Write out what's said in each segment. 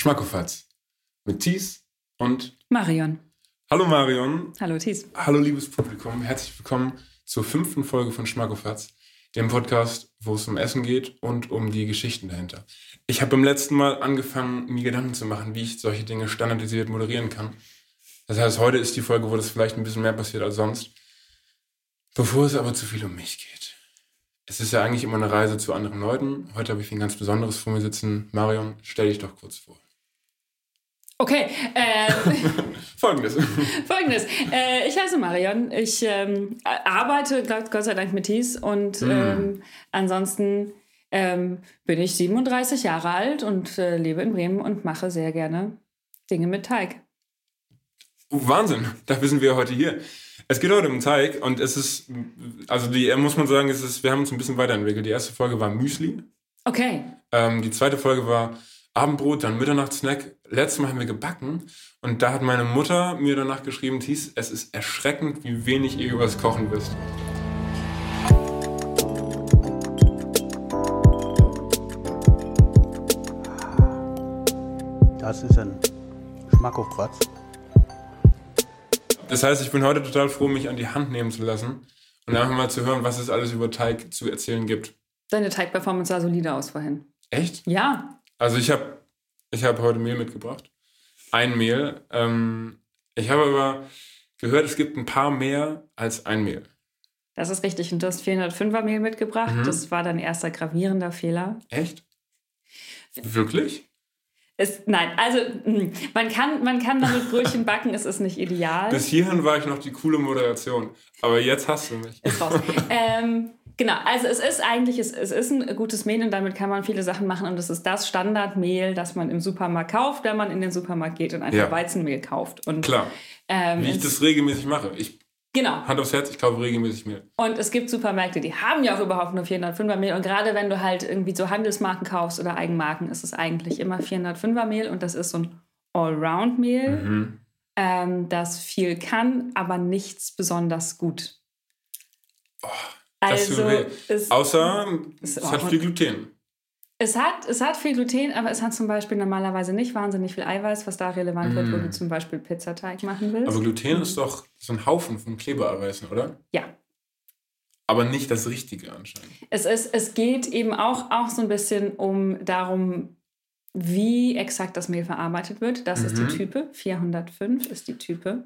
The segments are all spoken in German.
Schmackofatz mit Thies und Marion. Hallo Marion. Hallo Thies. Hallo liebes Publikum. Herzlich willkommen zur fünften Folge von Schmackofatz, dem Podcast, wo es um Essen geht und um die Geschichten dahinter. Ich habe beim letzten Mal angefangen, mir Gedanken zu machen, wie ich solche Dinge standardisiert moderieren kann. Das heißt, heute ist die Folge, wo das vielleicht ein bisschen mehr passiert als sonst. Bevor es aber zu viel um mich geht. Es ist ja eigentlich immer eine Reise zu anderen Leuten. Heute habe ich ein ganz Besonderes vor mir sitzen. Marion, stell dich doch kurz vor. Okay, äh, Folgendes. folgendes. Äh, ich heiße Marion. Ich ähm, arbeite Gott Gott sei Dank mit Thies und ähm, ansonsten ähm, bin ich 37 Jahre alt und äh, lebe in Bremen und mache sehr gerne Dinge mit Teig. Oh, Wahnsinn, dafür sind wir heute hier. Es geht heute um Teig und es ist, also die, muss man sagen, es ist, wir haben uns ein bisschen weiterentwickelt. Die erste Folge war Müsli, Okay, ähm, die zweite Folge war Abendbrot, dann Mitternachtssnack. Letztes Mal haben wir gebacken und da hat meine Mutter mir danach geschrieben, Thies, es ist erschreckend, wie wenig ihr übers Kochen wisst. Das ist ein Schmackofatz. Das heißt, ich bin heute total froh, mich an die Hand nehmen zu lassen und einfach mal zu hören, was es alles über Teig zu erzählen gibt. deine Teigperformance sah solide aus vorhin. Echt? Ja, Also ich habe ich hab heute Mehl mitgebracht. Ein Mehl. Ähm, ich habe aber gehört, es gibt ein paar mehr als ein Mehl. das ist richtig. Und du hast 405er Mehl mitgebracht. Mhm. Das war dein erster gravierender Fehler. Echt? Wirklich? Es, nein, also mh, man kann, man kann damit Brötchen backen, es ist nicht ideal. Bis hierhin war ich noch die coole Moderation. Aber jetzt hast du mich. ist raus. ähm, genau, also es ist eigentlich, es, es ist ein gutes Mehl und damit kann man viele Sachen machen und es ist das Standardmehl, das man im Supermarkt kauft, wenn man in den Supermarkt geht und einfach Ja. Weizenmehl kauft. Und, Klar. ähm, Wie ich das regelmäßig mache. Ich, Genau. Hand aufs Herz, ich kaufe regelmäßig Mehl. Und es gibt Supermärkte, die haben ja auch überhaupt nur 405er Mehl. Und gerade wenn du halt irgendwie so Handelsmarken kaufst oder Eigenmarken, ist es eigentlich immer 405er Mehl. Und das ist so ein Allround-Mehl, Mhm. ähm, das viel kann, aber nichts besonders gut. Tut also es, Außer Ist es hat viel Gluten. es, hat, es hat viel Gluten, aber es hat zum Beispiel normalerweise nicht wahnsinnig viel Eiweiß, was da relevant wird, wo Mm. du zum Beispiel Pizzateig machen willst. Aber Gluten ist doch so ein Haufen von Klebereiweißen, oder? ja. Aber nicht das Richtige anscheinend. Es, ist, es geht eben auch, auch so ein bisschen um darum, wie exakt das Mehl verarbeitet wird. Das ist Mhm. die Type. 405 ist die Type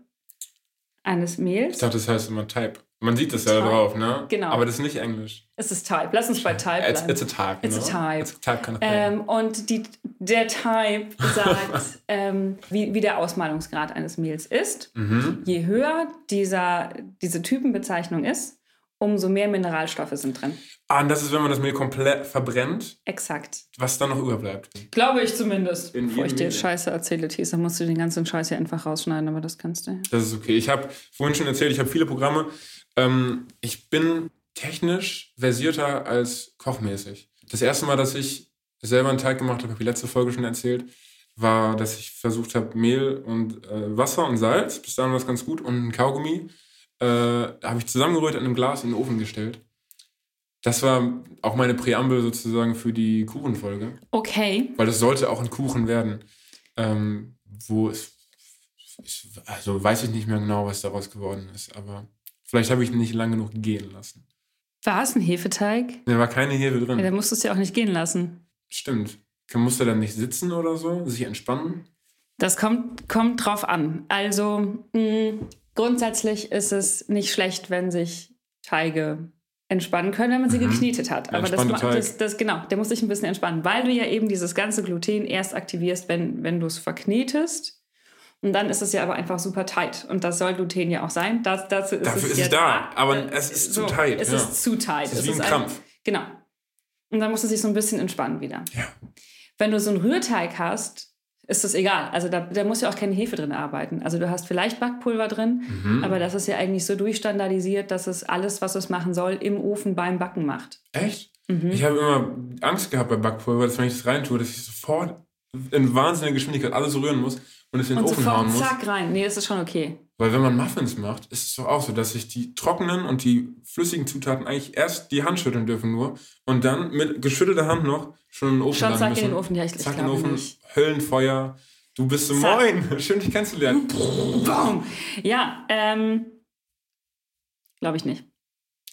eines Mehls. Ich dachte, das heißt immer Type. Man sieht das ja Type. drauf, ne? Genau. Aber das ist nicht Englisch. Es ist Type. Lass uns bei Type It's, bleiben. it's a type. It's a you know? type. It's a type kind of. Ähm, und die, der Type sagt, ähm, wie, wie der Ausmalungsgrad eines Mehls ist. mhm. Je höher dieser, diese Typenbezeichnung ist, umso mehr Mineralstoffe sind drin. Ah, und das ist, wenn man das Mehl komplett verbrennt, Exakt. was dann noch überbleibt. Glaube ich zumindest. In Bevor ich dir Mehl. Scheiße erzähle, dann musst du den ganzen Scheiß hier einfach rausschneiden, aber das kannst du. Das ist okay. Ich habe vorhin schon erzählt, ich habe viele Programme. Ähm, ich bin technisch versierter als kochmäßig. Das erste Mal, dass ich selber einen Teig gemacht habe, habe ich letzte Folge schon erzählt, war, dass ich versucht habe, Mehl und äh, Wasser und Salz, bis dahin war es ganz gut, und ein Kaugummi, äh, habe ich zusammengerührt in einem Glas in den Ofen gestellt. Das war auch meine Präambel sozusagen für die Kuchenfolge, Okay. weil das sollte auch ein Kuchen werden, ähm, wo es, also weiß ich nicht mehr genau, was daraus geworden ist, aber vielleicht habe ich ihn nicht lang genug gehen lassen. War es ein Hefeteig? Da war keine Hefe drin. Ja, dann musst du es ja auch nicht gehen lassen. Stimmt. Muss er dann nicht sitzen oder so, sich entspannen? Das kommt, kommt drauf an. Also mh, grundsätzlich ist es nicht schlecht, wenn sich Teige entspannen können, wenn man sie Mhm. geknetet hat. Aber das, das, das genau, der muss sich ein bisschen entspannen, weil du ja eben dieses ganze Gluten erst aktivierst, wenn, wenn du es verknetest. Und dann ist es ja aber einfach super tight. Und das soll Gluten ja auch sein. Das, dazu ist Dafür es ist ja es da, aber es ist zu tight, Es ja. ist zu tight. Das ist Es wie ein ein- Krampf. Genau. Und dann muss es sich so ein bisschen entspannen wieder. Ja. Wenn du so einen Rührteig hast, ist das egal. Also da, da muss ja auch keine Hefe drin arbeiten. Also du hast vielleicht Backpulver drin, Mhm. aber das ist ja eigentlich so durchstandardisiert, dass es alles, was es machen soll, im Ofen beim Backen macht. Echt? Mhm. Ich habe immer Angst gehabt bei Backpulver, dass wenn ich das reintue, dass ich sofort in wahnsinniger Geschwindigkeit alles rühren muss und es in den Und Ofen hauen muss. zack rein. Nee, das ist schon okay. Weil wenn man Muffins macht, ist es doch auch so, dass sich die trockenen und die flüssigen Zutaten eigentlich erst die Hand schütteln dürfen nur und dann mit geschüttelter Hand noch schon in den Ofen Schon zack in müssen. den Ofen. Ja, ich, ich Zack in den Ofen, nicht. Höllenfeuer. Du bist so, Zack. moin, schön dich kennenzulernen. Boom. Ja, ähm, glaube ich nicht.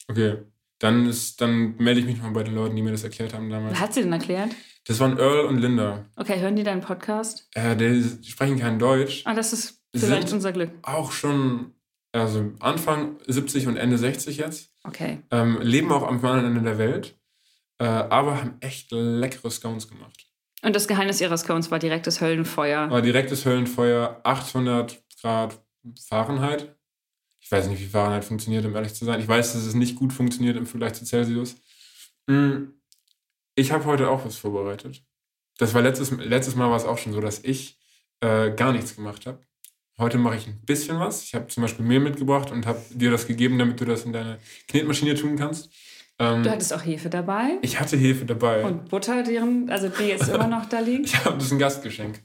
Okay, dann, ist, dann melde ich mich mal bei den Leuten, die mir das erklärt haben damals. Was hat sie denn erklärt? Das waren Earl und Linda. Okay, hören die deinen Podcast? Äh, die sprechen kein Deutsch. Ah, das ist vielleicht Sind- unser Glück. Auch schon, also Anfang 70 und Ende 60 jetzt. Okay. Ähm, leben auch am anderen Ende der Welt. Äh, aber haben echt leckere Scones gemacht. Und das Geheimnis ihrer Scones war direktes Höllenfeuer. Aber direktes Höllenfeuer, 800 Grad Fahrenheit. Ich weiß nicht, wie Fahrenheit funktioniert, um ehrlich zu sein. Ich weiß, dass es nicht gut funktioniert im Vergleich zu Celsius. Mm, Ich habe heute auch was vorbereitet. Das war letztes, letztes Mal war es auch schon so, dass ich äh, gar nichts gemacht habe. Heute mache ich ein bisschen was. Ich habe zum Beispiel Mehl mitgebracht und habe dir das gegeben, damit du das in deine Knetmaschine tun kannst. Ähm, Du hattest auch Hefe dabei. ich hatte Hefe dabei. Und Butter, deren, also die jetzt immer noch da liegt. Ich habe das ist ein Gastgeschenk.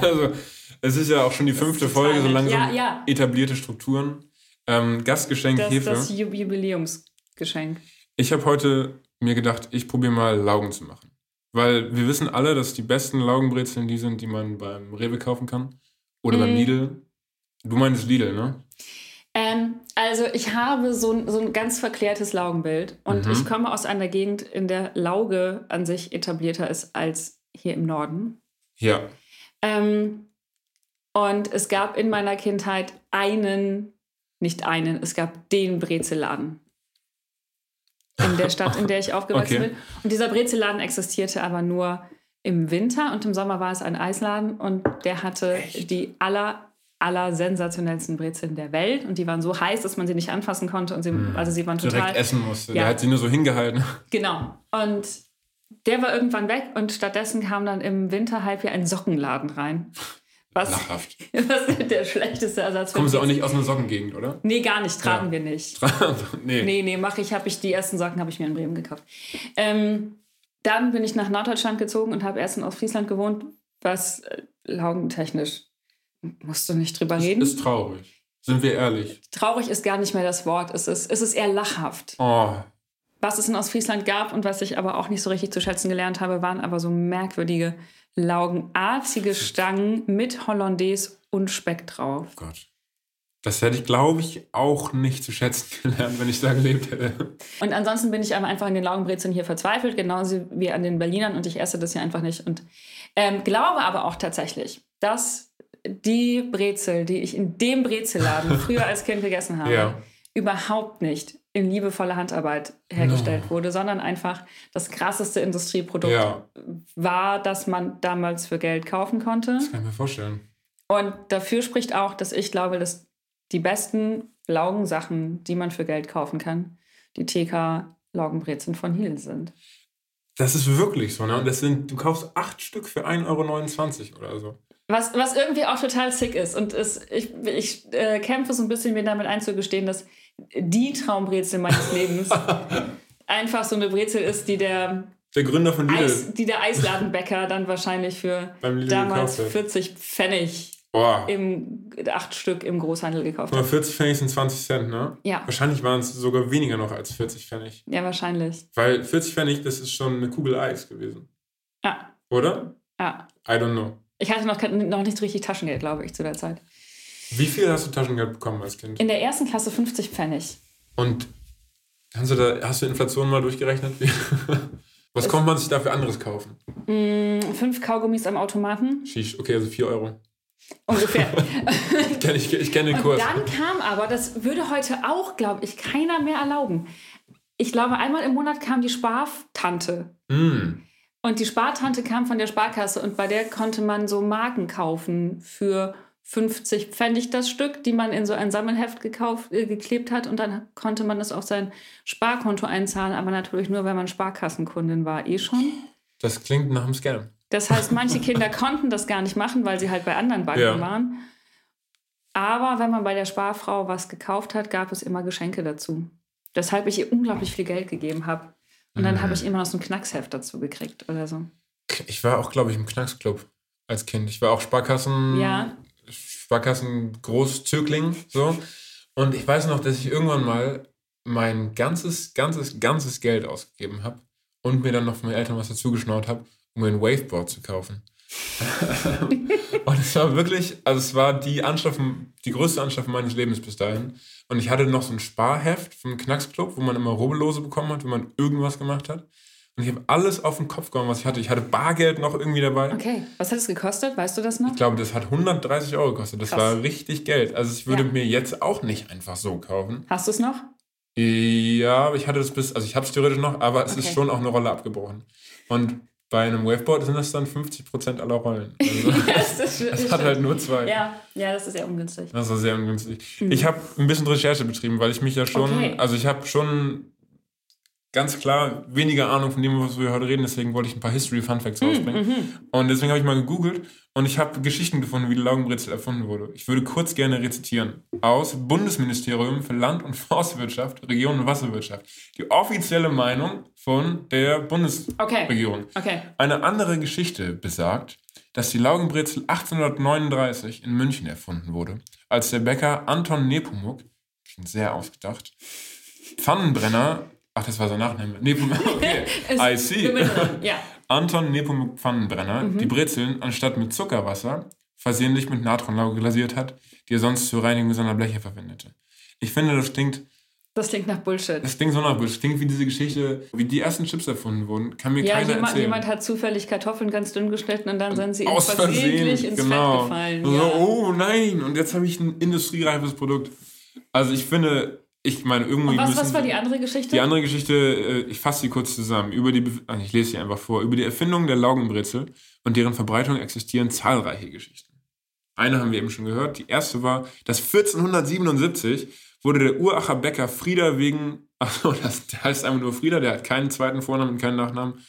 also, es ist ja auch schon die fünfte Folge, so langsam Ja, ja. etablierte Strukturen. Ähm, Gastgeschenk Das, Hefe. das Ju- Jubiläumsgeschenk. Ich habe heute mir gedacht, ich probiere mal Laugen zu machen. Weil wir wissen alle, dass die besten Laugenbrezeln die sind, die man beim Rewe kaufen kann. Oder beim Mhm. Lidl. Du meinst Lidl, ne? Ähm, also ich habe so, ein- so ein ganz verklärtes Laugenbild und Mhm. ich komme aus einer Gegend, in der Lauge an sich etablierter ist als hier im Norden. Ja. Ähm, und es gab in meiner Kindheit einen, nicht einen, es gab den Brezelladen. In der Stadt, in der ich aufgewachsen Okay. bin. Und dieser Brezelladen existierte aber nur im Winter und im Sommer war es ein Eisladen und der hatte die aller, aller sensationellsten Brezeln der Welt und die waren so heiß, dass man sie nicht anfassen konnte und sie, also sie waren total Direkt essen musste. Ja. Der hat sie nur so hingehalten. Genau. Und der war irgendwann weg und stattdessen kam dann im Winterhalbjahr ein Sockenladen rein. Was, Lachhaft. was der schlechteste Ersatz für Kommen sie auch nicht aus einer Sockengegend, oder? Nee, gar nicht, tragen Ja. wir nicht. nee. Nee, nee, mache ich, habe ich die ersten Socken habe ich mir in Bremen gekauft. Ähm, dann bin ich nach Norddeutschland gezogen und habe erst in Ostfriesland gewohnt, was äh, laugentechnisch musst du nicht drüber reden. Ist traurig. Sind wir ehrlich. Traurig ist gar nicht mehr das Wort, es ist, es ist eher lachhaft. Oh, Was es in Ostfriesland gab und was ich aber auch nicht so richtig zu schätzen gelernt habe, waren aber so merkwürdige, laugenartige Stangen mit Hollandaise und Speck drauf. Gott. Das hätte ich, glaube ich, auch nicht zu schätzen gelernt, wenn ich da gelebt hätte. Und ansonsten bin ich aber einfach an den Laugenbrezeln hier verzweifelt, genauso wie an den Berlinern und ich esse das hier einfach nicht. Und ähm, glaube aber auch tatsächlich, dass die Brezel, die ich in dem Brezelladen früher als Kind gegessen habe, Ja. überhaupt nicht in liebevoller Handarbeit hergestellt wurde, sondern einfach das krasseste Industrieprodukt Ja, war, das man damals für Geld kaufen konnte. das kann ich mir vorstellen. Und dafür spricht auch, dass ich glaube, dass die besten Laugensachen, die man für Geld kaufen kann, die TK Laugenbrezeln von Hiel sind. Das ist wirklich so, ne? Und das sind, du kaufst acht Stück für 1,29 Euro oder so. Was, was irgendwie auch total sick ist. Und es, ich, ich äh, kämpfe so ein bisschen, mir damit einzugestehen, dass die Traumbrezel meines Lebens einfach so eine Brezel ist, die der, Der Gründer von Lidl. Eis, die der Eisladenbäcker dann wahrscheinlich für damals gekauft hat. 40 Pfennig Boah. im acht Stück im Großhandel gekauft hat. 40 Pfennig sind 20 Cent, ne? Ja. Wahrscheinlich waren es sogar weniger noch als 40 Pfennig. Ja, wahrscheinlich. Weil 40 Pfennig, das ist schon eine Kugel Eis gewesen. Ja, Oder? ja. I don't know. Ich hatte noch, noch nicht richtig Taschengeld, glaube ich, zu der Zeit. Wie viel hast du Taschengeld bekommen als Kind? In der ersten Klasse 50 Pfennig. Und kannst du da, hast du Inflation mal durchgerechnet? Was konnte man sich da für anderes kaufen? Mm, fünf Kaugummis am Automaten, Shish, okay, also 4 Euro. ungefähr. Ich kenne kenn den Und Kurs. dann kam aber, das würde heute auch, glaube ich, keiner mehr erlauben. Ich glaube, einmal im Monat kam die Spartante. Mm. Und die Spartante kam von der Sparkasse und bei der konnte man so Marken kaufen für 50 Pfennig das Stück, die man in so ein Sammelheft gekauft, äh, geklebt hat und dann konnte man es auf sein Sparkonto einzahlen, aber natürlich nur, wenn man Sparkassenkundin war, eh schon. Das klingt nach einem Scam. Das heißt, manche Kinder konnten das gar nicht machen, weil sie halt bei anderen Banken Ja. waren. Aber wenn man bei der Sparfrau was gekauft hat, gab es immer Geschenke dazu. Weshalb ich ihr unglaublich viel Geld gegeben habe. Und dann Mhm. habe ich immer noch so ein Knacksheft dazu gekriegt oder so. Ich war auch, glaube ich, im Knacksclub. als Kind. Ich war auch Sparkassen, Ja. Sparkassen Großzögling, so. Und ich weiß noch, dass ich irgendwann mal mein ganzes, ganzes, ganzes Geld ausgegeben habe und mir dann noch von meinen Eltern was dazu geschnaut habe, um mir ein Waveboard zu kaufen. und es war wirklich, also es war die Anschaffung, die größte Anschaffung meines Lebens bis dahin. Und ich hatte noch so ein Sparheft vom Knacksclub, wo man immer Rubbellose bekommen hat, wenn man irgendwas gemacht hat. Und ich habe alles auf den Kopf gehauen, was ich hatte. Ich hatte Bargeld noch irgendwie dabei. Okay. Was hat es gekostet? Weißt du das noch? Ich glaube, das hat 130 Euro gekostet. Das Krass. war richtig Geld. Also ich würde Ja. mir jetzt auch nicht einfach so kaufen. Hast du es noch? Ja, aber ich hatte das bis, also ich habe es theoretisch noch, aber es ist Okay. schon auch eine Rolle abgebrochen. Und bei einem Waveboard sind das dann 50% aller Rollen. Also, das ist, es hat halt nur zwei. Ja, ja, das ist sehr ungünstig. Das war sehr ungünstig. Ich habe ein bisschen Recherche betrieben, weil ich mich ja schon, Okay. also ich habe schon ganz klar weniger Ahnung von dem, was wir heute reden, deswegen wollte ich ein paar History Fun Facts rausbringen. Und deswegen habe ich mal gegoogelt und ich habe Geschichten gefunden, wie die Laugenbrezel erfunden wurde. Ich würde kurz gerne rezitieren. Aus Bundesministerium für Land- und Forstwirtschaft, Region- und Wasserwirtschaft. Die offizielle Meinung von der Bundesregierung. Okay. Okay. Eine andere Geschichte besagt, dass die Laugenbrezel 1839 in München erfunden wurde, als der Bäcker Anton Nepomuk, klingt sehr ausgedacht, Pfannenbrenner, ach, das war sein Nachname, Nepomuk, okay, I see, Ja. Anton Nepomuk Pfannenbrenner die Brezeln anstatt mit Zuckerwasser versehentlich mit Natronlauge glasiert hat, die er sonst zur Reinigung seiner Bleche verwendete. Ich finde, das klingt Das klingt nach Bullshit. das klingt so nach Bullshit. Das klingt wie diese Geschichte, wie die ersten Chips erfunden wurden. Kann mir Ja, keiner jemand, erzählen. jemand hat zufällig Kartoffeln ganz dünn geschnitten und dann sind sie Aus versehentlich Versehen, ins genau. Fett gefallen. So, Ja. oh nein, und jetzt habe ich ein industriereifes Produkt. Also ich finde, ich meine, irgendwie was, müssen... was war die andere Geschichte? Die andere Geschichte, äh, ich fasse sie kurz zusammen. Über die, also ich lese sie einfach vor. Über die Erfindung der Laugenbrezel und deren Verbreitung existieren zahlreiche Geschichten. Eine haben wir eben schon gehört. Die erste war, dass 1477 wurde der Uracher Bäcker Frieder wegen, achso, das der heißt einfach nur Frieder, der hat keinen zweiten Vornamen und keinen Nachnamen,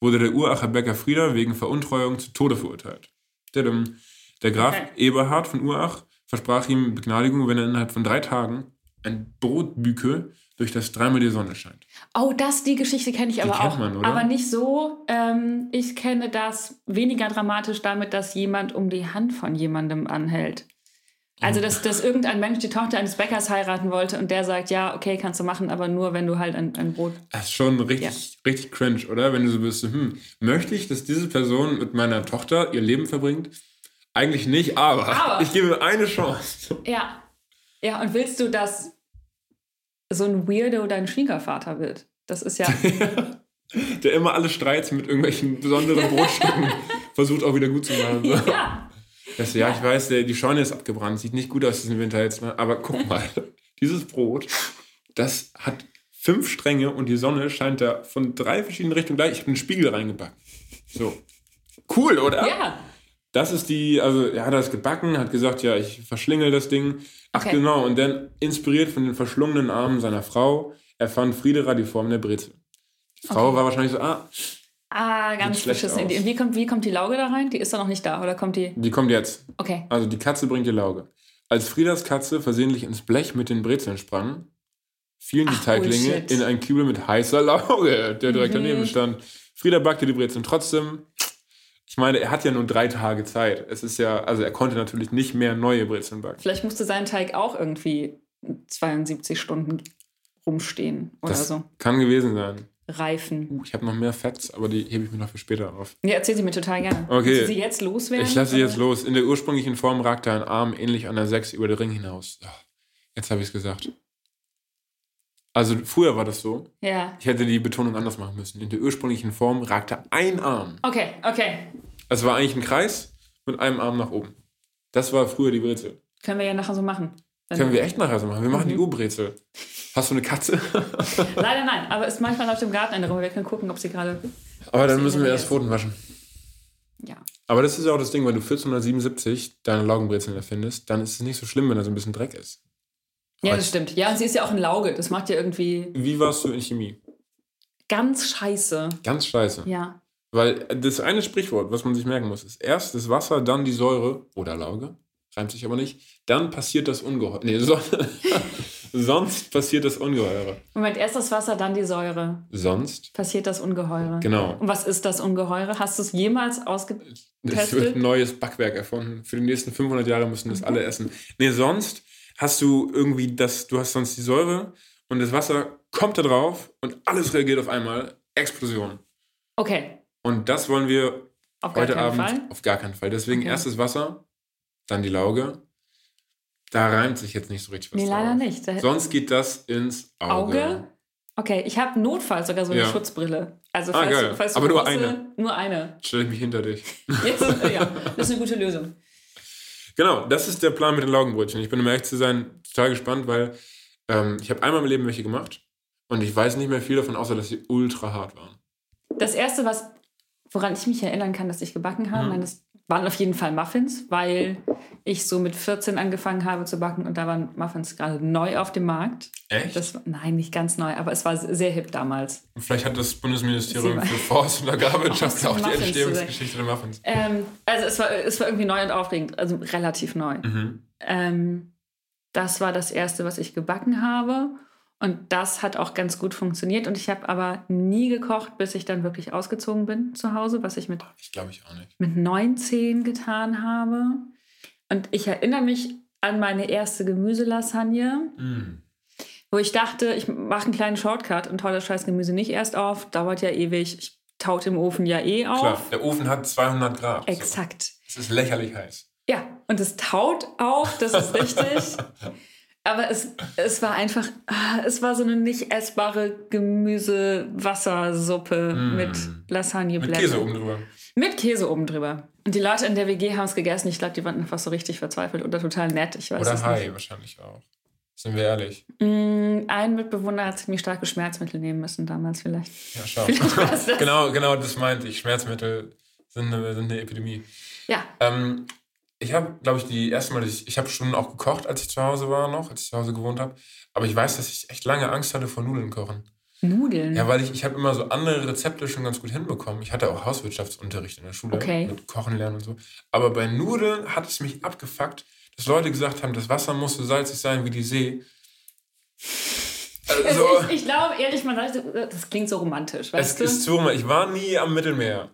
wurde der Uracher Bäcker Frieder wegen Veruntreuung zu Tode verurteilt. Der Graf Okay. Eberhard von Urach versprach ihm Begnadigung, wenn er innerhalb von drei Tagen ein Brot bücke, durch das dreimal die Sonne scheint. Oh, das, die Geschichte kenne ich aber kennt auch. man, oder? Aber nicht so. Ähm, ich kenne das weniger dramatisch damit, dass jemand um die Hand von jemandem anhält. Also, dass, dass irgendein Mensch die Tochter eines Bäckers heiraten wollte und der sagt, ja, okay, kannst du machen, aber nur, wenn du halt ein, ein Brot. Das ist schon richtig, richtig cringe, oder? Wenn du so bist, hm, möchte ich, dass diese Person mit meiner Tochter ihr Leben verbringt? Eigentlich nicht, aber, Aber. ich gebe eine Chance. Ja. Ja, und willst du, dass so ein Weirdo dein Schwiegervater wird? Das ist ja. Der immer alle Streits mit irgendwelchen besonderen Brotstücken versucht auch wieder gut zu machen. So. ja. Das, ja, ich weiß, die Scheune ist abgebrannt, sieht nicht gut aus diesen Winter jetzt mal, aber guck mal, dieses Brot, das hat fünf Stränge und die Sonne scheint da von drei verschiedenen Richtungen gleich. Ich habe einen Spiegel reingebacken. So. Cool, oder? Ja. Das ist die, also er hat das gebacken, hat gesagt, ja, ich verschlingel das Ding. Ach Okay. genau, und dann inspiriert von den verschlungenen Armen seiner Frau, erfand Friedera die Form der Brezel. Die Frau Okay. war wahrscheinlich so, ah, Ah, ganz beschissen. Wie kommt, wie kommt die Lauge da rein? Die ist da noch nicht da, oder kommt die? die kommt jetzt. Okay. Also die Katze bringt die Lauge. Als Friedas Katze versehentlich ins Blech mit den Brezeln sprang, fielen die Ach, Teiglinge Bullshit. in einen Kübel mit heißer Lauge, der direkt Mhm. daneben stand. Frieda backte die Brezeln trotzdem. Ich meine, er hat ja nur drei Tage Zeit. Es ist ja, also er konnte natürlich nicht mehr neue Brezeln backen. Vielleicht musste sein Teig auch irgendwie 72 Stunden rumstehen oder Das so. kann gewesen sein. Reifen. Uh, ich habe noch mehr Facts, aber die hebe ich mir noch für später auf. Ja, erzähl sie mir total gerne. Okay. Willst du sie jetzt loswerden? Ich lasse sie jetzt los. In der ursprünglichen Form ragte ein Arm ähnlich der 6 über den Ring hinaus. Ah, Jetzt habe ich es gesagt. Also früher war das so. Ja. Ich hätte die Betonung anders machen müssen. In der ursprünglichen Form ragte ein Arm. Okay, okay. Es war eigentlich ein Kreis mit einem Arm nach oben. Das war früher die Brezel. Können wir ja nachher so machen. Können wir echt nachher so machen. Wir machen Mhm. die U-Brezel. Hast du eine Katze? Leider nein, aber ist manchmal auf dem Gartenende rum. Wir können gucken, ob sie gerade. Aber dann müssen wir erst ist. Pfoten waschen. Ja. Aber das ist ja auch das Ding, wenn du 1477 deine Laugenbrezeln erfindest, dann ist es nicht so schlimm, wenn da so ein bisschen Dreck ist. Ja, das stimmt. Ja, und sie ist ja auch ein Lauge. Das macht ja irgendwie Wie warst du in Chemie? ganz scheiße. Ganz scheiße. Ja. Weil das eine Sprichwort, was man sich merken muss, ist erst das Wasser, dann die Säure oder Lauge, reimt sich aber nicht, dann passiert das Ungeheuer. Nee, so, Sonst passiert das Ungeheure. Moment, erst das Wasser, dann die Säure. Sonst? Passiert das Ungeheure. Genau. Und was ist das Ungeheure? Hast du es jemals Es ausgetestet? wird ein neues Backwerk erfunden. Für die nächsten 500 Jahre müssen das alle essen. Nee, sonst hast du irgendwie das, du hast sonst die Säure und das Wasser kommt da drauf und alles reagiert auf einmal. Explosion. Okay, Und das wollen wir auf heute Abend Fall. auf gar keinen Fall. Deswegen Okay. erst das Wasser, dann die Lauge. Da reimt sich jetzt nicht so richtig was Nee, leider drauf. nicht. Da- Sonst geht das ins Auge. Auge? Okay, ich habe notfalls sogar so eine Ja. Schutzbrille. Also Ah, falls, geil. du, falls du Aber nur große- eine. Nur eine. Stell ich mich hinter dich. Jetzt ist, ja, das ist eine gute Lösung. Genau, das ist der Plan mit den Laugenbrötchen. Ich bin, um ehrlich zu sein, total gespannt, weil ähm, ich habe einmal im Leben welche gemacht und ich weiß nicht mehr viel davon, außer dass sie ultra hart waren. Das erste, was, woran ich mich erinnern kann, dass ich gebacken habe, Mhm. das waren auf jeden Fall Muffins, weil ich so mit 14 angefangen habe zu backen und da waren Muffins gerade neu auf dem Markt. Echt? Das, nein, nicht ganz neu, aber es war sehr hip damals. Und vielleicht hat das Bundesministerium für Forst und Agrarwirtschaft Auch auch die Entstehungsgeschichte der Muffins. Ähm, also es war, es war irgendwie neu und aufregend, also relativ neu. Mhm. Ähm, das war das erste, was ich gebacken habe. Und das hat auch ganz gut funktioniert. Und ich habe aber nie gekocht, bis ich dann wirklich ausgezogen bin zu Hause, was ich mit, Ich glaube ich auch nicht. mit 19 getan habe. Und ich erinnere mich an meine erste Gemüselasagne, Mhm. wo ich dachte, ich mache einen kleinen Shortcut und das scheiß Gemüse nicht erst auf. Dauert ja ewig. Ich taut im Ofen ja eh auf. Klar, der Ofen hat 200 Grad. Exakt. Es ist lächerlich heiß. Ja, und es taut auch, das ist richtig. Aber es, es war einfach, ah, es war so eine nicht essbare Gemüse-Wassersuppe Mm. mit Mit Lasagneblättern. Käse oben drüber. Mit Käse oben drüber. Und die Leute in der WG haben es gegessen. Ich glaube, die waren einfach so richtig verzweifelt oder total nett. Ich weiß Oder Hai wahrscheinlich auch. Sind wir ehrlich. Mm, Ein Mitbewohner hat ziemlich starke Schmerzmittel nehmen müssen damals vielleicht. Ja, schau. Vielleicht genau, genau, das meinte ich. Schmerzmittel sind eine, sind eine Epidemie. Ja, Ähm, ich habe, glaube ich, die erste Mal, ich, ich habe schon auch gekocht, als ich zu Hause war noch, als ich zu Hause gewohnt habe. Aber ich weiß, dass ich echt lange Angst hatte vor Nudeln kochen. Nudeln. Ja, weil ich, ich habe immer so andere Rezepte schon ganz gut hinbekommen. Ich hatte auch Hauswirtschaftsunterricht in der Schule Okay. mit Kochen lernen und so. Aber bei Nudeln hat es mich abgefuckt, dass Leute gesagt haben, das Wasser muss so salzig sein wie die See. Also, ich, ich glaube, ehrlich mal, das klingt so romantisch, es weißt du? ist so, ich war nie am Mittelmeer.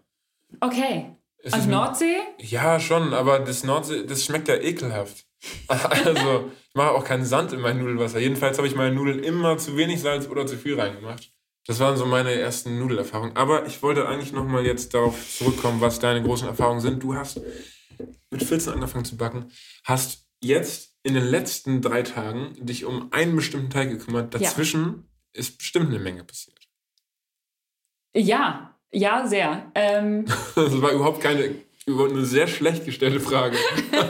okay. Es ist- Nordsee? Ja, schon, aber das Nordsee, das schmeckt ja ekelhaft. Also, ich mache auch keinen Sand in mein Nudelwasser. Jedenfalls habe ich meine Nudeln immer zu wenig Salz oder zu viel reingemacht. Das waren so meine ersten Nudelerfahrungen. Aber ich wollte eigentlich nochmal jetzt darauf zurückkommen, was deine großen Erfahrungen sind. Du hast mit 14 angefangen zu backen, hast jetzt in den letzten drei Tagen dich um einen bestimmten Teig gekümmert. Ja. Dazwischen ist bestimmt eine Menge passiert. Ja, ja, sehr. Ähm, Das war überhaupt keine, überhaupt eine sehr schlecht gestellte Frage.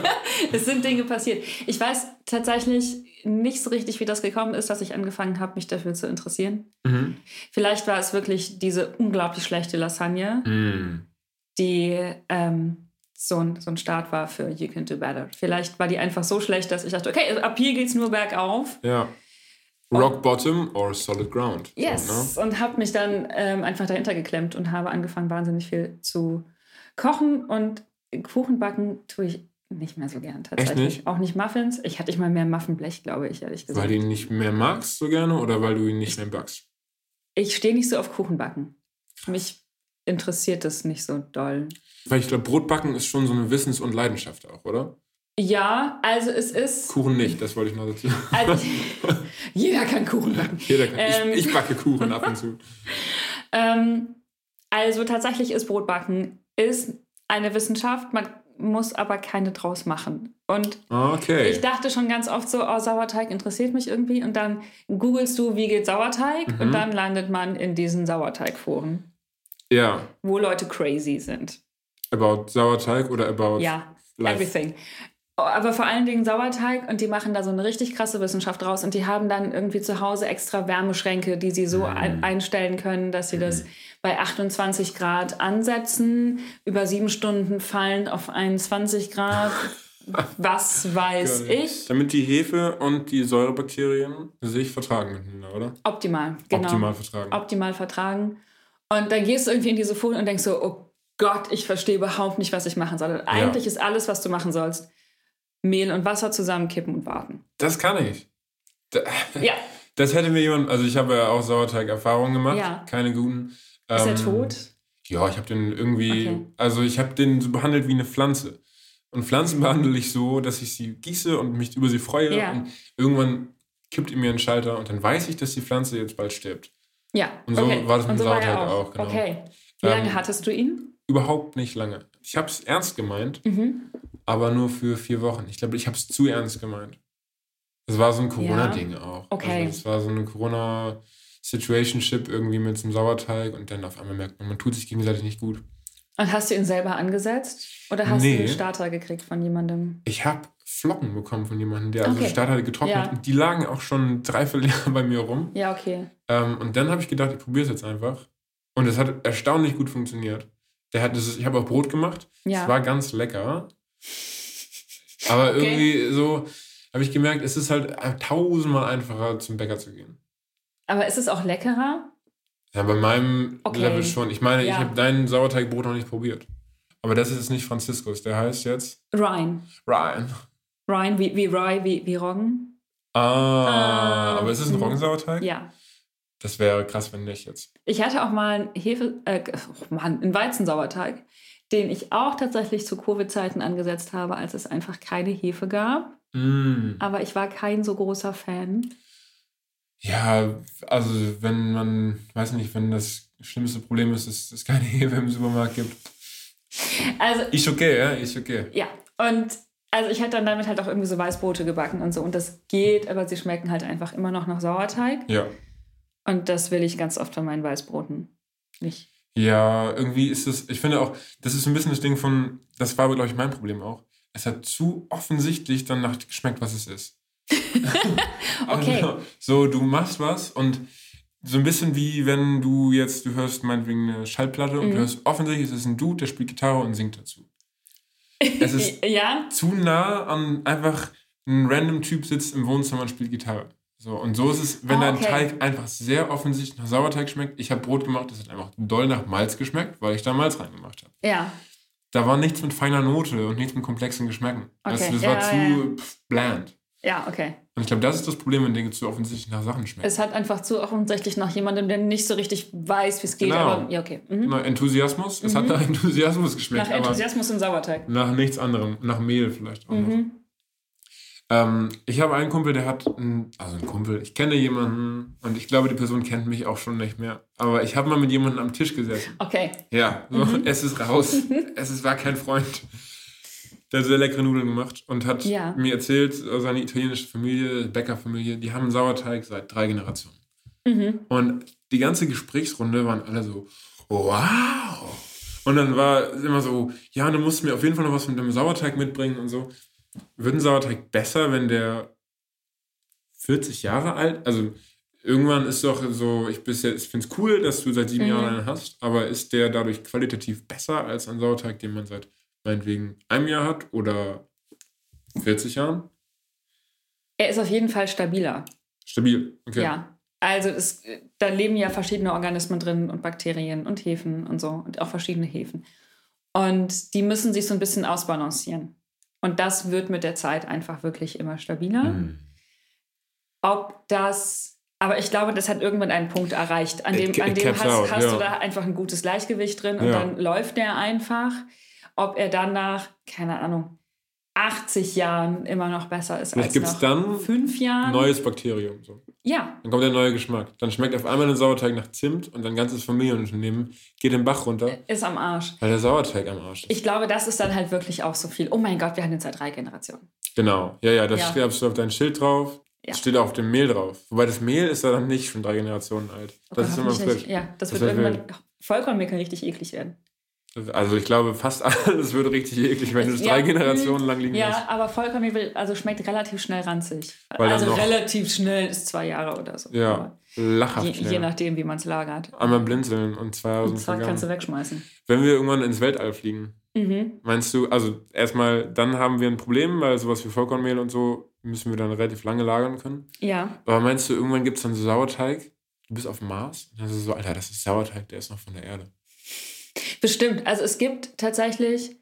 es sind Dinge passiert. Ich weiß tatsächlich nicht so richtig, wie das gekommen ist, dass ich angefangen habe, mich dafür zu interessieren. Mhm. Vielleicht war es wirklich diese unglaublich schlechte Lasagne, Mhm. die ähm, so, ein, so ein Start war für You Can Do Better. Vielleicht war die einfach so schlecht, dass ich dachte, okay, ab hier geht's nur bergauf. Ja. Rock Bottom or Solid Ground. Yes. So, ne? Und habe mich dann ähm, einfach dahinter geklemmt und habe angefangen, wahnsinnig viel zu kochen. Und Kuchen backen tue ich nicht mehr so gern tatsächlich. nicht? Auch nicht Muffins. Ich hatte nicht mal mehr Muffenblech, glaube ich, ehrlich gesagt. Weil du ihn nicht mehr magst so gerne oder weil du ihn nicht mehr backst? ich stehe nicht so auf Kuchenbacken. Mich interessiert das nicht so doll. Weil ich glaube, Brotbacken ist schon so eine Wissens- und Leidenschaft auch, oder? Ja, also es ist. Kuchen nicht, das wollte ich noch dazu. Also, jeder kann Kuchen backen. Jeder kann. Ähm. Ich, ich backe Kuchen ab und zu. Ähm, also tatsächlich ist Brotbacken ist eine Wissenschaft, man muss aber keine draus machen. Und Okay. ich dachte schon ganz oft so, oh, Sauerteig interessiert mich irgendwie. Und dann googelst du, wie geht Sauerteig? Mhm. Und dann landet man in diesen Sauerteigforen, ja. wo Leute crazy sind. About Sauerteig oder about Ja, Life? everything. Aber vor allen Dingen Sauerteig und die machen da so eine richtig krasse Wissenschaft draus und die haben dann irgendwie zu Hause extra Wärmeschränke, die sie so Mhm. ein einstellen können, dass sie das bei 28 Grad ansetzen, über sieben Stunden fallen auf 21 Grad. Was weiß ich? Damit die Hefe und die Säurebakterien sich vertragen miteinander, oder? Optimal, genau. Optimal vertragen. Optimal vertragen. Und dann gehst du irgendwie in diese Folien und denkst so, oh Gott, ich verstehe überhaupt nicht, was ich machen soll. Und eigentlich ist alles, was du machen sollst, Mehl und Wasser zusammenkippen und warten. Das kann ich. Ja. Das hätte mir jemand, also ich habe ja auch Sauerteig-Erfahrungen gemacht, Ja. keine guten. Ist er Ähm, tot? Ja, ich habe den irgendwie, Okay. also ich habe den so behandelt wie eine Pflanze. Und Pflanzen behandle ich so, dass ich sie gieße und mich über sie freue. Ja. Und irgendwann kippt in mir ein Schalter und dann weiß ich, dass die Pflanze jetzt bald stirbt. Ja. Und so war das mit er Sauerteig auch, genau. Okay. Wie lange Ähm, hattest du ihn? Überhaupt nicht lange. Ich habe es ernst gemeint, Mhm. Aber nur für vier Wochen. Ich glaube, ich habe es zu ernst gemeint. Das war so ein Corona-Ding auch. Okay. Also das war so eine Corona-Situationship irgendwie mit so einem Sauerteig und dann auf einmal merkt man, man tut sich gegenseitig nicht gut. Und hast du ihn selber angesetzt? Oder hast Nee. du einen Starter gekriegt von jemandem? Ich habe Flocken bekommen von jemandem, der also Okay. Start hatte getrocknet. Ja. Und die lagen auch schon dreiviertel Jahre bei mir rum. Ja, okay. Ähm, und dann habe ich gedacht, ich probiere es jetzt einfach. Und es hat erstaunlich gut funktioniert. Der hat das, ich habe auch Brot gemacht. Es Ja. war ganz lecker. Aber Okay. irgendwie so habe ich gemerkt, es ist halt tausendmal einfacher, zum Bäcker zu gehen. Aber ist es auch leckerer? Ja, bei meinem Okay. Level schon. Ich meine, ich Ja. habe dein Sauerteigbrot noch nicht probiert. Aber das ist jetzt nicht Franziskus. Der heißt jetzt Ryan. Ryan. Ryan wie, wie Rye, wie, wie Roggen? Ah, Ah, aber ist es ein. Roggensauerteig? Ja. Das wäre krass, wenn nicht jetzt. Ich hatte auch mal einen Hefe, äh, oh Mann, einen Weizensauerteig, den ich auch tatsächlich zu Covid-Zeiten angesetzt habe, als es einfach keine Hefe gab. Mm. Aber ich war kein so großer Fan. Ja, also wenn man, weiß nicht, wenn das schlimmste Problem ist, dass es keine Hefe im Supermarkt gibt. Also, Ist okay, ja, ist okay. ja. Und also ich hatte dann damit halt auch irgendwie so Weißbrote gebacken und so. Und das geht, aber sie schmecken halt einfach immer noch nach Sauerteig. Ja. Und das will ich ganz oft von meinen Weißbroten nicht. Ja, irgendwie ist es, ich finde auch, das ist so ein bisschen das Ding von, das war, glaube ich, mein Problem auch. Es hat zu offensichtlich danach geschmeckt, was es ist. Okay. Also, so, du machst was und so ein bisschen wie wenn du jetzt, du hörst meinetwegen eine Schallplatte und Mhm. du hörst offensichtlich, es ist ein Dude, der spielt Gitarre und singt dazu. Es ist ja, zu nah an einfach ein random Typ sitzt im Wohnzimmer und spielt Gitarre. So, und so ist es, wenn Ah, dein okay. Teig einfach sehr offensichtlich nach Sauerteig schmeckt. Ich habe Brot gemacht, das hat einfach doll nach Malz geschmeckt, weil ich da Malz reingemacht habe. ja. Da war nichts mit feiner Note und nichts mit komplexen Geschmäcken. Okay, du, das ja, war zu ja. pff, bland. Ja, okay. Und ich glaube, das ist das Problem, wenn Dinge zu offensichtlich nach Sachen schmecken. Es hat einfach zu offensichtlich nach jemandem, der nicht so richtig weiß, wie es geht. Genau. Aber ja, okay. Mhm. Na, Enthusiasmus, es hat nach Enthusiasmus geschmeckt, Nach Enthusiasmus im Sauerteig. nach nichts anderem, nach Mehl vielleicht auch noch. Mhm. Ähm, ich habe einen Kumpel, der hat, einen, also einen Kumpel, ich kenne jemanden und ich glaube, die Person kennt mich auch schon nicht mehr. Aber ich habe mal mit jemandem am Tisch gesessen. Okay. Ja, so, es ist raus. es ist, war kein Freund. Der hat sehr leckere Nudeln gemacht und hat Ja. mir erzählt, seine italienische Familie, Bäckerfamilie, die haben einen Sauerteig seit drei Generationen. Mhm. Und die ganze Gesprächsrunde waren alle so, wow. Und dann war es immer so, ja, du musst mir auf jeden Fall noch was von dem Sauerteig mitbringen und so. Wird ein Sauerteig besser, wenn der 40 Jahre alt, also irgendwann ist doch so, ich, ich finde es cool, dass du seit sieben Mhm. Jahren einen hast, aber ist der dadurch qualitativ besser als ein Sauerteig, den man seit meinetwegen einem Jahr hat oder 40 Jahren? Er ist auf jeden Fall stabiler. Stabil, okay. Ja. Also es, da leben ja verschiedene Organismen drin und Bakterien und Hefen und so und auch verschiedene Hefen. Und die müssen sich so ein bisschen ausbalancieren. Und das wird mit der Zeit einfach wirklich immer stabiler. Hm. Ob das, aber ich glaube, das hat irgendwann einen Punkt erreicht, an It dem, an it dem caps hast, out, hast ja. du da einfach ein gutes Gleichgewicht drin und Ja. dann läuft der einfach. Ob er dann nach, keine Ahnung, 80 Jahren immer noch besser ist Vielleicht als gibt's nach dann fünf Jahren. Neues Bakterium. So. Ja, Dann kommt der neue Geschmack. Dann schmeckt auf einmal ein Sauerteig nach Zimt und dein ganzes Familienunternehmen geht den Bach runter, ist am Arsch. weil der Sauerteig am Arsch ist. Ich glaube, das ist dann halt wirklich auch so viel. Oh mein Gott, wir haben jetzt seit drei Generationen. genau. Ja, ja, das Ja. schreibst du auf dein Schild drauf. Ja. Das steht auch auf dem Mehl drauf. Wobei das Mehl ist ja dann nicht schon drei Generationen alt. Oh Das ist immer frisch. Ja, das, Das wird irgendwann. Vollkornmehl kann richtig eklig werden. Also ich glaube, fast alles würde richtig eklig, wenn du es Ja, drei Generationen lang liegen Ja, lässt. aber Vollkornmehl will- also schmeckt relativ schnell ranzig. Weil also relativ schnell ist zwei Jahre oder so. Ja, Aber lachhaft Je, schnell. je nachdem, wie man es lagert. Einmal blinzeln und zwei Jahre Und zwar kannst du wegschmeißen. Wenn wir irgendwann ins Weltall fliegen, Mhm. Meinst du, also erstmal, dann haben wir ein Problem, weil sowas wie Vollkornmehl und so müssen wir dann relativ lange lagern können. Ja. Aber meinst du, irgendwann gibt es dann so Sauerteig, du bist auf dem Mars und dann ist es so, Alter, das ist Sauerteig, der ist noch von der Erde. Bestimmt. Also es gibt tatsächlich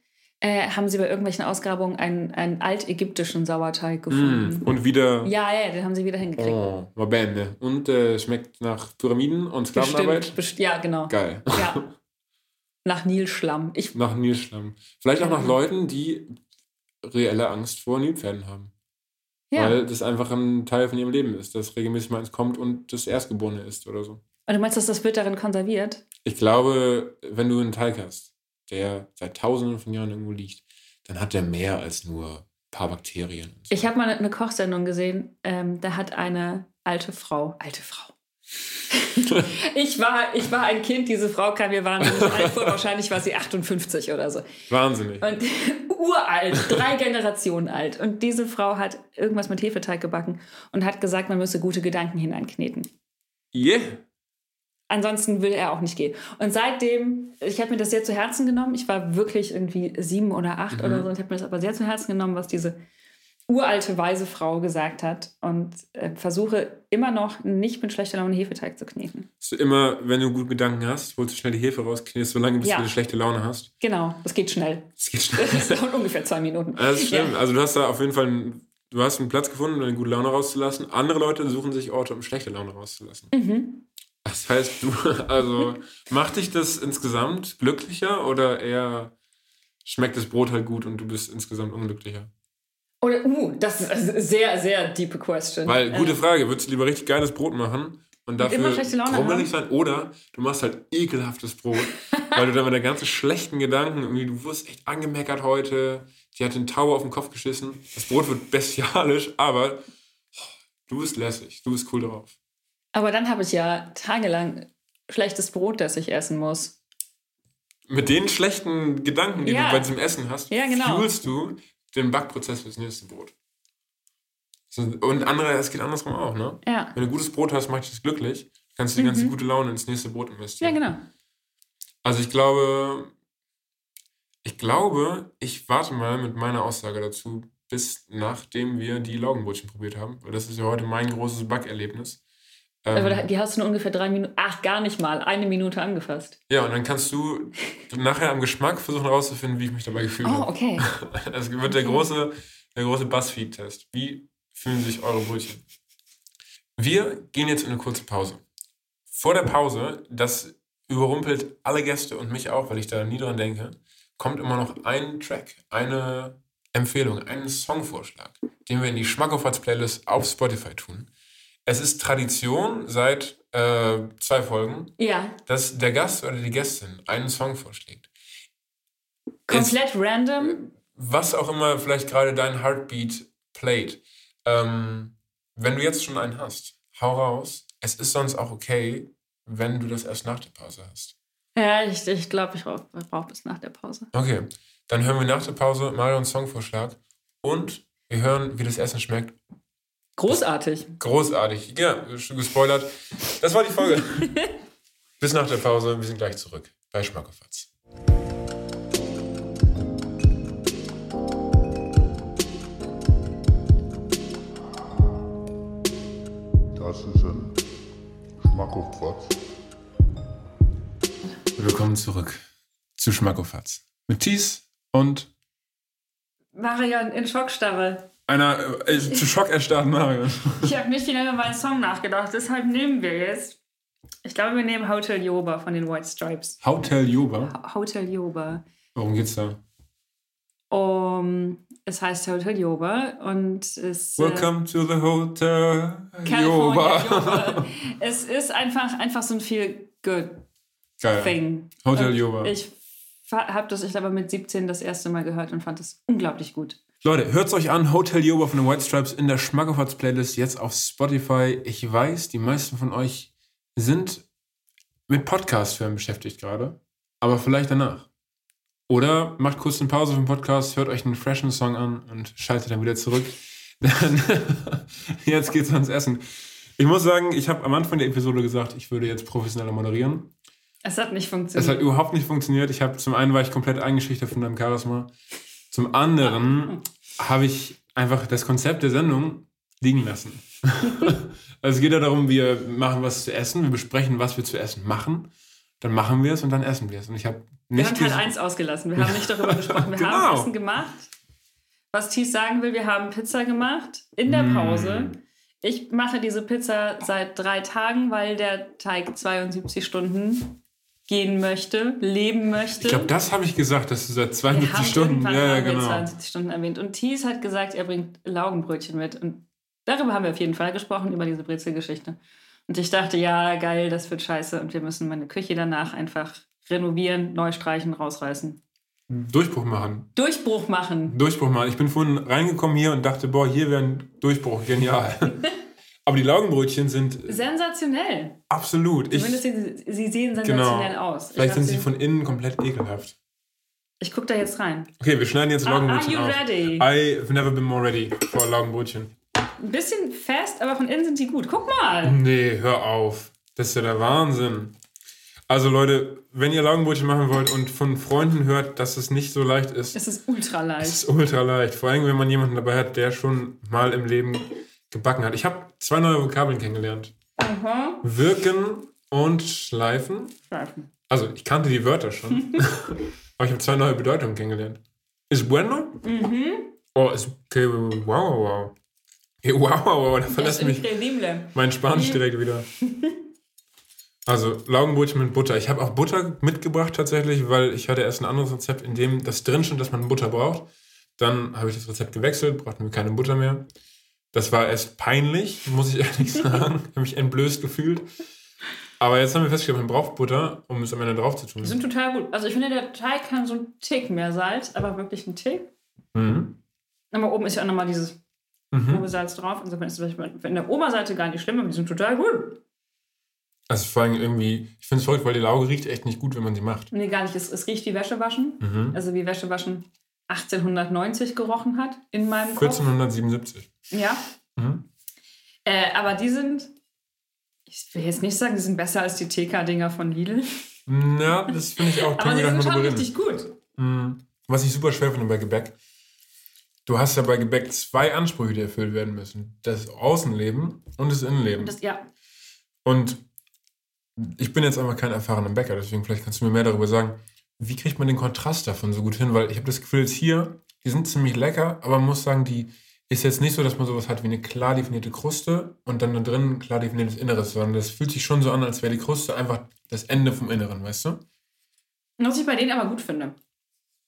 äh, haben sie bei irgendwelchen Ausgrabungen einen, einen altägyptischen Sauerteig gefunden. Mm. Und wieder. Ja, ja, den haben sie wieder hingekriegt. Oh, war bände. Und äh, schmeckt nach Pyramiden und Sklavenarbeit. Bestimmt, best ja, genau. Geil. Ja. Nach Nilschlamm. Ich, Nach Nilschlamm. Vielleicht auch nach. Leuten, die reelle Angst vor Nilpferden haben. ja. Weil das einfach ein Teil von ihrem Leben ist, dass regelmäßig mal eins kommt und das Erstgeborene ist oder so. Und du meinst, dass das wird darin konserviert? Ich glaube, wenn du einen Teig hast, der seit tausenden von Jahren irgendwo liegt, dann hat der mehr als nur ein paar Bakterien. so. Ich habe mal eine Kochsendung gesehen, ähm, da hat eine alte Frau, alte Frau. ich, war, ich war ein Kind, diese Frau kam mir wahnsinnig alt vor. Wahrscheinlich war sie 58 oder so. Wahnsinnig. Und uralt, drei Generationen alt. Und diese Frau hat irgendwas mit Hefeteig gebacken und hat gesagt, man müsse gute Gedanken hineinkneten. Yeah. Ansonsten will er auch nicht gehen. Und seitdem, ich habe mir das sehr zu Herzen genommen. Ich war wirklich irgendwie sieben oder acht Mhm. oder so und habe mir das aber sehr zu Herzen genommen, was diese uralte, weise Frau gesagt hat. Und äh, versuche immer noch nicht mit schlechter Laune Hefeteig zu kneten. Du immer, wenn du gute Gedanken hast, holst du schnell die Hefe raus, knetst so lange, bis Ja. du eine schlechte Laune hast. Genau, das geht schnell. Das geht schnell. Das dauert ungefähr zwei Minuten. Das ist schlimm. Ja. Also du hast da auf jeden Fall einen, du hast einen Platz gefunden, um eine gute Laune rauszulassen. Andere Leute suchen sich Orte, um schlechte Laune rauszulassen. Mhm. Das heißt, du, also macht dich das insgesamt glücklicher oder eher schmeckt das Brot halt gut und du bist insgesamt unglücklicher? Oder, uh, das ist eine sehr, sehr deepe Question. Weil, gute Äh, Frage, würdest du lieber richtig geiles Brot machen und dafür krummelig sein oder du machst halt ekelhaftes Brot, weil du dann mit der ganzen schlechten Gedanken, irgendwie, du wurdest echt angemeckert heute, die hat den Tau auf den Kopf geschissen, das Brot wird bestialisch, aber oh, du bist lässig, du bist cool drauf. Aber dann habe ich ja tagelang schlechtes Brot, das ich essen muss. Mit den schlechten Gedanken, die Ja. du bei diesem Essen hast, Ja, genau. fuelst du den Backprozess fürs nächste Brot. Und andere, es geht andersrum auch, ne? Ja, Wenn du gutes Brot hast, macht dich das glücklich, kannst du die ganze gute Laune ins nächste Brot Mhm. ja investieren. genau. Also ich glaube, ich glaube, ich warte mal mit meiner Aussage dazu, bis nachdem wir die Laugenbrötchen probiert haben, weil das ist ja heute mein großes Backerlebnis. Ähm, die hast du nur ungefähr drei Minuten, ach, gar nicht mal, eine Minute angefasst. ja, und dann kannst du nachher am Geschmack versuchen herauszufinden, wie ich mich dabei gefühlt Oh, habe. okay. Es wird der große, der große Buzzfeed-Test. Wie fühlen sich eure Brötchen? Wir gehen jetzt in eine kurze Pause. Vor der Pause, das überrumpelt alle Gäste und mich auch, weil ich da nie dran denke, kommt immer noch ein Track, eine Empfehlung, einen Songvorschlag, den wir in die Schmackofatz-Playlist auf Spotify tun. Es ist Tradition seit äh, zwei Folgen, Ja, dass der Gast oder die Gästin einen Song vorschlägt. komplett random. was auch immer vielleicht gerade dein Heartbeat playt. Ähm, wenn du jetzt schon einen hast, hau raus. Es ist sonst auch okay, wenn du das erst nach der Pause hast. Ja, ich, ich glaube, ich brauche brauch bis nach der Pause. Okay, dann hören wir nach der Pause Marions Songvorschlag und wir hören, wie das Essen schmeckt. Großartig. Großartig. Ja, schon gespoilert. Das war die Folge. Bis nach der Pause. Wir sind gleich zurück bei Schmackofatz. Das ist ein Schmackofatz. Willkommen zurück zu Schmackofatz. Mit Thies und Marion in Schockstarre. Einer äh, zu Schock erstarrten Marion. Ich habe nicht wieder über meinen Song nachgedacht, deshalb nehmen wir jetzt. Ich glaube, wir nehmen Hotel Yoba von den White Stripes. Hotel Yoba. Hotel Yoba. Worum geht's da? Um, es heißt Hotel Yoba und es. äh, Welcome to the Hotel Yoba. Yoba. es ist einfach, einfach so ein feel good Geil. thing. Hotel Und Yoba. Ich habe das, ich glaube, mit 17 das erste Mal gehört und fand es unglaublich gut. Leute, hört's euch an. Hotel Yoba von den White Stripes in der Schmackofatz Playlist jetzt auf Spotify. Ich weiß, die meisten von euch sind mit Podcast-Hören beschäftigt gerade. Aber vielleicht danach. Oder macht kurz eine Pause vom Podcast, hört euch einen freshen Song an und schaltet dann wieder zurück. Dann jetzt geht's ans Essen. Ich muss sagen, ich habe am Anfang der Episode gesagt, ich würde jetzt professioneller moderieren. Es hat nicht Es funktioniert. hat überhaupt nicht funktioniert. Ich habe zum einen war ich komplett eingeschüchtert von deinem Charisma. Zum anderen habe ich einfach das Konzept der Sendung liegen lassen. also es geht ja darum, wir machen was zu essen, wir besprechen, was wir zu essen machen. dann machen wir es und dann essen wir es. Und ich habe Wir nicht haben Teil diese- 1 ausgelassen. Wir haben nicht darüber gesprochen. Wir Genau. haben Essen gemacht. Was Thies sagen will, wir haben Pizza gemacht in der Mm. Pause. Ich mache diese Pizza seit drei Tagen, weil der Teig 72 Stunden gehen möchte, leben möchte. Ich glaube, das habe ich gesagt, dass du seit wir 72 haben Stunden. Ja, ja, genau. 72 Stunden erwähnt. Und Thies hat gesagt, er bringt Laugenbrötchen mit. Und darüber haben wir auf jeden Fall gesprochen, über diese Brezelgeschichte. Und ich dachte, ja, geil, das wird scheiße. Und wir müssen meine Küche danach einfach renovieren, neu streichen, rausreißen. Durchbruch machen. Durchbruch machen. Durchbruch machen. Ich bin vorhin reingekommen hier und dachte, boah, hier wäre ein Durchbruch. Genial. Aber die Laugenbrötchen sind Sensationell. absolut. Ich, Zumindest sie, sie sehen genau. sensationell aus. Ich Vielleicht sind sie von innen komplett ekelhaft. Ich gucke da jetzt rein. Okay, wir schneiden jetzt Are, are Laugenbrötchen you auf. ready? I've never been more ready for Laugenbrötchen. Ein bisschen fest, aber von innen sind die gut. Guck mal. Nee, hör auf. Das ist ja der Wahnsinn. Also Leute, wenn ihr Laugenbrötchen machen wollt und von Freunden hört, dass es nicht so leicht ist, Es ist ultra leicht. es ist ultra leicht. Vor allem, wenn man jemanden dabei hat, der schon mal im Leben gebacken hat. Ich habe zwei neue Vokabeln kennengelernt. Aha. Wirken und schleifen. Schleifen. Also, ich kannte die Wörter schon. aber ich habe zwei neue Bedeutungen kennengelernt. Ist bueno? Mhm. Oh, ist okay, wow, wow, wow. Wow, wow, wow, da verlässt mich incredible. mein Spanisch direkt wieder. Also Laugenbrötchen mit Butter. Ich habe auch Butter mitgebracht tatsächlich, weil ich hatte erst ein anderes Rezept, in dem das drin stand, dass man Butter braucht. Dann habe ich das Rezept gewechselt, brauchten wir keine Butter mehr. Das war erst peinlich, muss ich ehrlich sagen. Ich habe mich entblößt gefühlt. Aber jetzt haben wir festgestellt, man braucht Butter, um es am Ende drauf zu tun. Die sind total gut. Also ich finde, der Teig kann so einen Tick mehr Salz, aber wirklich einen Tick. Mhm. Aber oben ist ja auch nochmal dieses Mhm. grobe Salz drauf. Insofern ist es in der Oberseite gar nicht schlimm, aber die sind total gut. Also vor allem irgendwie, ich finde es verrückt, weil die Lauge riecht echt nicht gut, wenn man sie macht. Nee, gar nicht. Es, es riecht wie Wäschewaschen. Mhm. Also wie Wäschewaschen 1890 gerochen hat in meinem Kopf. 1477. Ja. Mhm. Äh, aber die sind, ich will jetzt nicht sagen, die sind besser als die TK-Dinger von Lidl. Ja, das finde ich auch. Aber die sind schon richtig gut. Mhm. Was ich super schwer finde bei Gebäck, du hast ja bei Gebäck zwei Ansprüche, die erfüllt werden müssen. Das Außenleben und das Innenleben. Und das, ja, Und ich bin jetzt einfach kein erfahrener Bäcker, deswegen vielleicht kannst du mir mehr darüber sagen, wie kriegt man den Kontrast davon so gut hin? Weil ich habe das Gefühl, jetzt hier, die sind ziemlich lecker, aber man muss sagen, die ist jetzt nicht so, dass man sowas hat wie eine klar definierte Kruste und dann da drin ein klar definiertes Inneres, sondern das fühlt sich schon so an, als wäre die Kruste einfach das Ende vom Inneren, weißt du? was ich bei denen aber gut finde.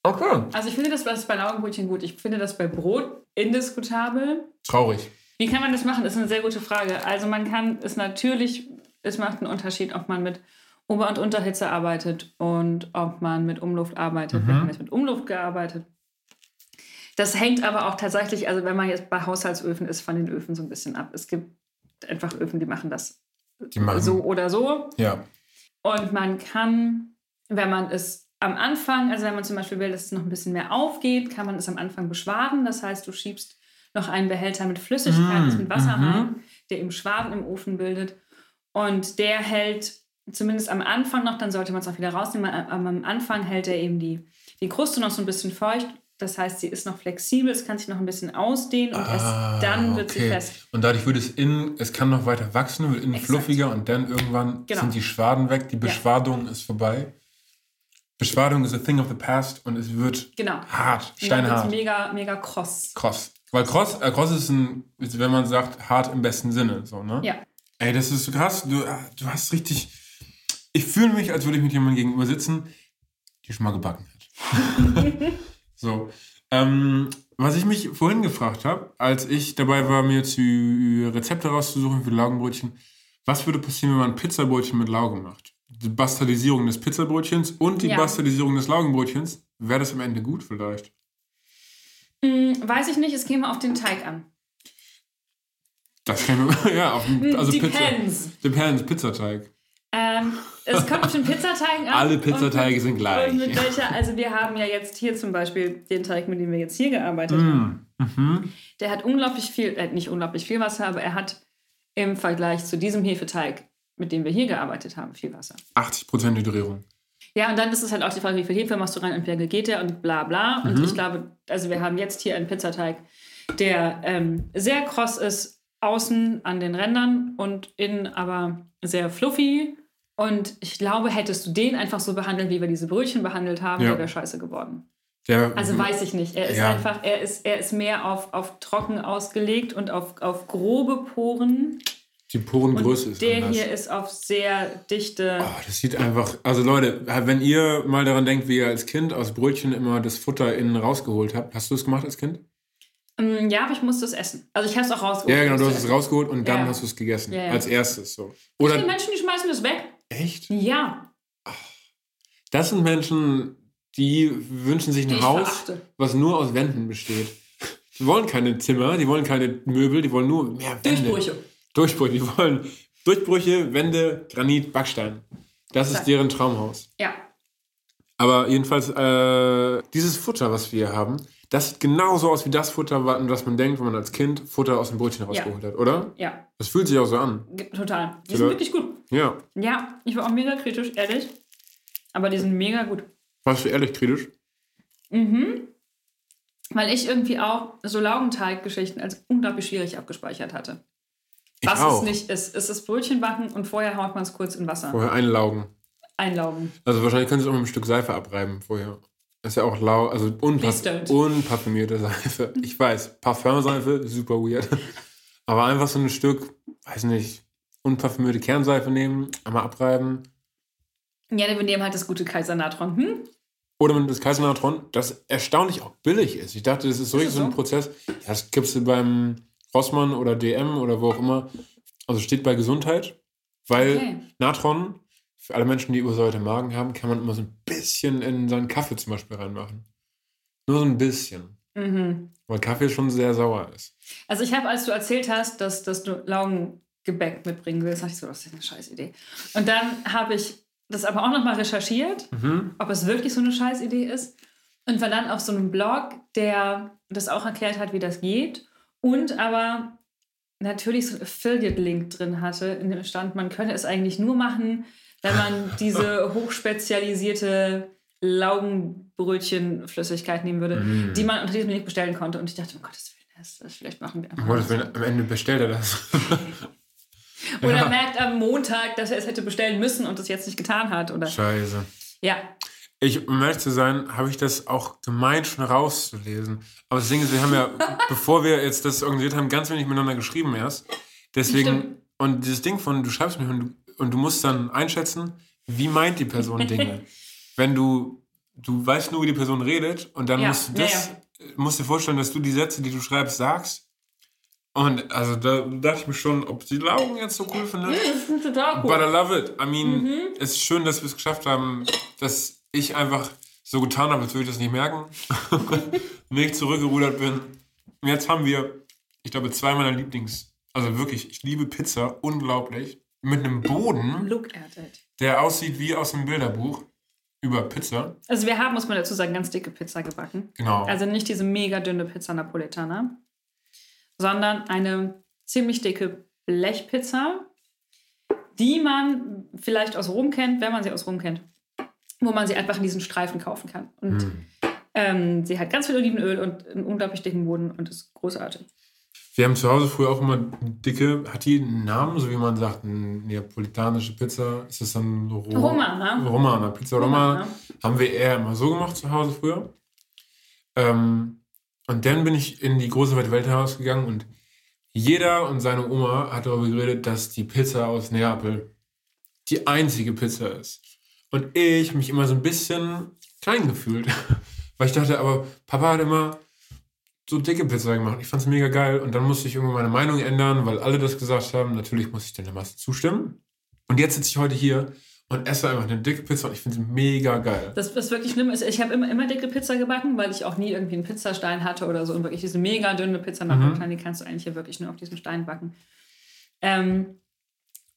Okay. Also ich finde das, das bei Laugenbrötchen gut. Ich finde das bei Brot indiskutabel. Traurig. Wie kann man das machen? Das ist eine sehr gute Frage. Also man kann es natürlich, es macht einen Unterschied, ob man mit Ober- und Unterhitze arbeitet und ob man mit Umluft arbeitet. Mhm. Wir haben jetzt mit Umluft gearbeitet. Das hängt aber auch tatsächlich, also wenn man jetzt bei Haushaltsöfen ist, von den Öfen so ein bisschen ab. Es gibt einfach Öfen, die machen das Die machen. so oder so. Ja. Und man kann, wenn man es am Anfang, also wenn man zum Beispiel will, dass es noch ein bisschen mehr aufgeht, kann man es am Anfang beschwaden. Das heißt, du schiebst noch einen Behälter mit Flüssigkeit, Mm, mit Wasser mhm. rein, der eben Schwaden im Ofen bildet. Und der hält zumindest am Anfang noch, dann sollte man es auch wieder rausnehmen, aber am Anfang hält er eben die, die Kruste noch so ein bisschen feucht. Das heißt, sie ist noch flexibel, es kann sich noch ein bisschen ausdehnen und Ah, erst dann wird sie fest. Und dadurch wird es innen, es kann noch weiter wachsen, wird innen Exakt. fluffiger und dann irgendwann Genau. sind die Schwaden weg, die Beschwadung ist vorbei. Beschwadung is a thing of the past und es wird Genau. hart, steinhart, mega, mega kross. kross. Weil kross, äh, kross ist ein, ist, wenn man sagt, hart im besten Sinne, so, ne? Ja. Ey, das ist so krass, du, du hast richtig, ich fühle mich, als würde ich mit jemandem gegenüber sitzen, die schon mal gebacken hat. so. Ähm, was ich mich vorhin gefragt habe, als ich dabei war, mir zu Rezepte rauszusuchen für Laugenbrötchen, was würde passieren, wenn man ein Pizzabrötchen mit Laugen macht? Die Bastardisierung des Pizzabrötchens und die Ja. Bastardisierung des Laugenbrötchens, wäre das am Ende gut vielleicht? Hm, weiß ich nicht, es käme auf den Teig an. Das man, ja, auf, also Pizza. Depends. Depends, Pizzateig. Ähm, es kommt auf den Pizzateig an. Alle und Pizzateige mit- sind gleich. Und mit welcher, also wir haben ja jetzt hier zum Beispiel den Teig, mit dem wir jetzt hier gearbeitet Mm. haben. Mhm. Der hat unglaublich viel, äh, nicht unglaublich viel Wasser, aber er hat im Vergleich zu diesem Hefeteig, mit dem wir hier gearbeitet haben, viel Wasser. 80% Hydrierung. Ja, und dann ist es halt auch die Frage, wie viel Hefe machst du rein und wie lange geht der und bla bla. Und Mhm. ich glaube, also wir haben jetzt hier einen Pizzateig, der ähm, sehr kross ist, außen an den Rändern und innen aber sehr fluffy Und ich glaube, hättest du den einfach so behandelt, wie wir diese Brötchen behandelt haben, Ja. der wäre scheiße geworden. Der, Also weiß ich nicht. Er ist Ja. einfach, er ist, er ist mehr auf, auf trocken ausgelegt und auf, auf grobe Poren. die Porengröße Und ist der anders. hier ist auf sehr dichte. Oh, das sieht einfach. Also Leute, wenn ihr mal daran denkt, wie ihr als Kind aus Brötchen immer das Futter innen rausgeholt habt, hast du es gemacht als Kind? Mm, Ja, aber ich musste es essen. Also ich habe es auch rausgeholt. Ja, genau, du hast es rausgeholt und dann Ja. hast du es gegessen. Ja, ja. Als erstes so. Die Oder Menschen, die schmeißen das weg. Echt? Ja, Das sind Menschen, die wünschen sich ein die Haus, was nur aus Wänden besteht. Die wollen keine Zimmer, die wollen keine Möbel, die wollen nur mehr Wände. Durchbrüche. Durchbrüche. Die wollen Durchbrüche, Wände, Granit, Backstein. Das ist deren Traumhaus. Ja. Aber jedenfalls, äh, dieses Futter, was wir hier haben, das sieht genauso aus wie das Futter, wa- das man denkt, wenn man als Kind Futter aus dem Brötchen rausgeholt hat, oder? Ja, Das fühlt sich auch so an. total. Die sind wirklich gut. Ja. Ja, ich war auch mega kritisch, ehrlich. Aber die sind mega gut. Warst du ehrlich kritisch? Mhm. Weil ich irgendwie auch so Laugenteig-Geschichten als unglaublich schwierig abgespeichert hatte. Ich Was auch. es nicht ist. Es ist Brötchen backen und vorher haut man es kurz in Wasser. Vorher einlaugen. Einlaugen. Also wahrscheinlich können sie auch mit einem Stück Seife abreiben vorher. Das ist ja auch lau, also unparf unparfümierte Seife. Ich weiß, Parfumseife, super weird. Aber einfach so ein Stück, weiß nicht, unparfümierte Kernseife nehmen, einmal abreiben. Ja, wir nehmen halt das gute Kaisernatron. Hm? Oder mit das Kaisernatron, das erstaunlich auch billig ist. Ich dachte, das ist so Ist richtig es so ein? Prozess. Das gibst du beim Rossmann oder DM oder wo auch immer. Also steht bei Gesundheit. Weil Okay. Natron, für alle Menschen, die übersäuerte Magen haben, kann man immer so ein bisschen in seinen Kaffee zum Beispiel reinmachen. Nur so ein bisschen. Mhm. Weil Kaffee schon sehr sauer ist. Also ich habe, als du erzählt hast, dass, dass du Laugengebäck mitbringen willst, dachte ich so, das ist eine scheiß Idee. Und dann habe ich das aber auch nochmal recherchiert, Mhm. ob es wirklich so eine scheiß Idee ist. Und war dann auf so einem Blog, der das auch erklärt hat, wie das geht. Und aber natürlich so ein Affiliate-Link drin hatte, in dem stand, man könne es eigentlich nur machen, wenn man diese hochspezialisierte Laugenbrötchenflüssigkeit nehmen würde, Mm. die man unter diesem Link bestellen konnte. Und ich dachte, um Gottes Willen, das, das vielleicht machen wir einfach. Mal Willen, am Ende bestellt er das. Oder Ja. merkt am Montag, dass er es hätte bestellen müssen und es jetzt nicht getan hat. Oder Scheiße. ja, Ich, um ehrlich zu sein, habe ich das auch gemeint, schon rauszulesen. Aber das Ding ist, wir haben ja, bevor wir jetzt das organisiert haben, ganz wenig miteinander geschrieben erst. Deswegen, Stimmt. und dieses Ding von, du schreibst mir und du, und du musst dann einschätzen, wie meint die Person Dinge. Wenn du, du weißt nur, wie die Person redet und dann Ja, musst du ja, das, musst dir vorstellen, dass du die Sätze, die du schreibst, sagst. Und also da dachte ich mir schon, ob die Laugen jetzt so cool findet. das ist total But I cool. love it. I mean, Mhm. es ist schön, dass wir es geschafft haben, dass ich einfach so getan habe, als würde ich das nicht merken. nicht zurückgerudert bin. Und jetzt haben wir, ich glaube, zwei meiner Lieblings... Also wirklich, ich liebe Pizza, unglaublich. Mit einem Boden, der aussieht wie aus einem Bilderbuch über Pizza. Also wir haben, muss man dazu sagen, ganz dicke Pizza gebacken. Genau. Also nicht diese mega dünne Pizza Napoletana, sondern eine ziemlich dicke Blechpizza, die man vielleicht aus Rom kennt, wenn man sie aus Rom kennt, wo man sie einfach in diesen Streifen kaufen kann. Und Hm. ähm, sie hat ganz viel Olivenöl und einen unglaublich dicken Boden und ist großartig. Wir haben zu Hause früher auch immer dicke, hat die einen Namen, so wie man sagt, eine neapolitanische Pizza? Ist das dann Ro Romana. Romana, Pizza Romana. Romana. Haben wir eher immer so gemacht zu Hause früher. Ähm, und dann bin ich in die große weite Welt herausgegangen und jeder und seine Oma hat darüber geredet, dass die Pizza aus Neapel die einzige Pizza ist. Und ich habe mich immer so ein bisschen klein gefühlt. Weil ich dachte, aber Papa hat immer so dicke Pizza gemacht. Ich fand es mega geil. Und dann musste ich irgendwann meine Meinung ändern, weil alle das gesagt haben. Natürlich muss ich dann der Masse zustimmen. Und jetzt sitze ich heute hier und esse einfach eine dicke Pizza und ich finde sie mega geil. Das, was wirklich schlimm ist, ich habe immer, immer dicke Pizza gebacken, weil ich auch nie irgendwie einen Pizzastein hatte oder so. Und wirklich diese mega dünne Pizza Mhm. Napolitana, die kannst du eigentlich ja wirklich nur auf diesem Stein backen. Ähm,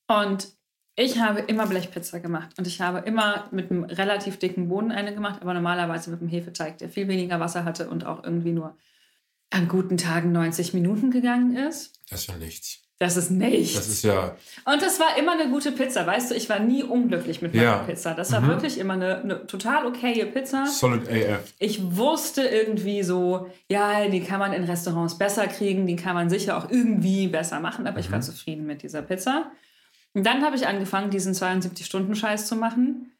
und ich habe immer Blechpizza gemacht. Und ich habe immer mit einem relativ dicken Boden eine gemacht, aber normalerweise mit einem Hefeteig, der viel weniger Wasser hatte und auch irgendwie nur an guten Tagen 90 Minuten gegangen ist. Das ist ja nichts. Das ist nichts. Das ist ja. Und das war immer eine gute Pizza, weißt du, ich war nie unglücklich mit meiner Ja. Pizza. Das war Mhm. wirklich immer eine, eine total okaye Pizza. Solid AF. Ich wusste irgendwie so, ja, die kann man in Restaurants besser kriegen, die kann man sicher auch irgendwie besser machen, aber ich war zufrieden mit dieser Pizza. Und dann habe ich angefangen, diesen 72-Stunden-Scheiß zu machen.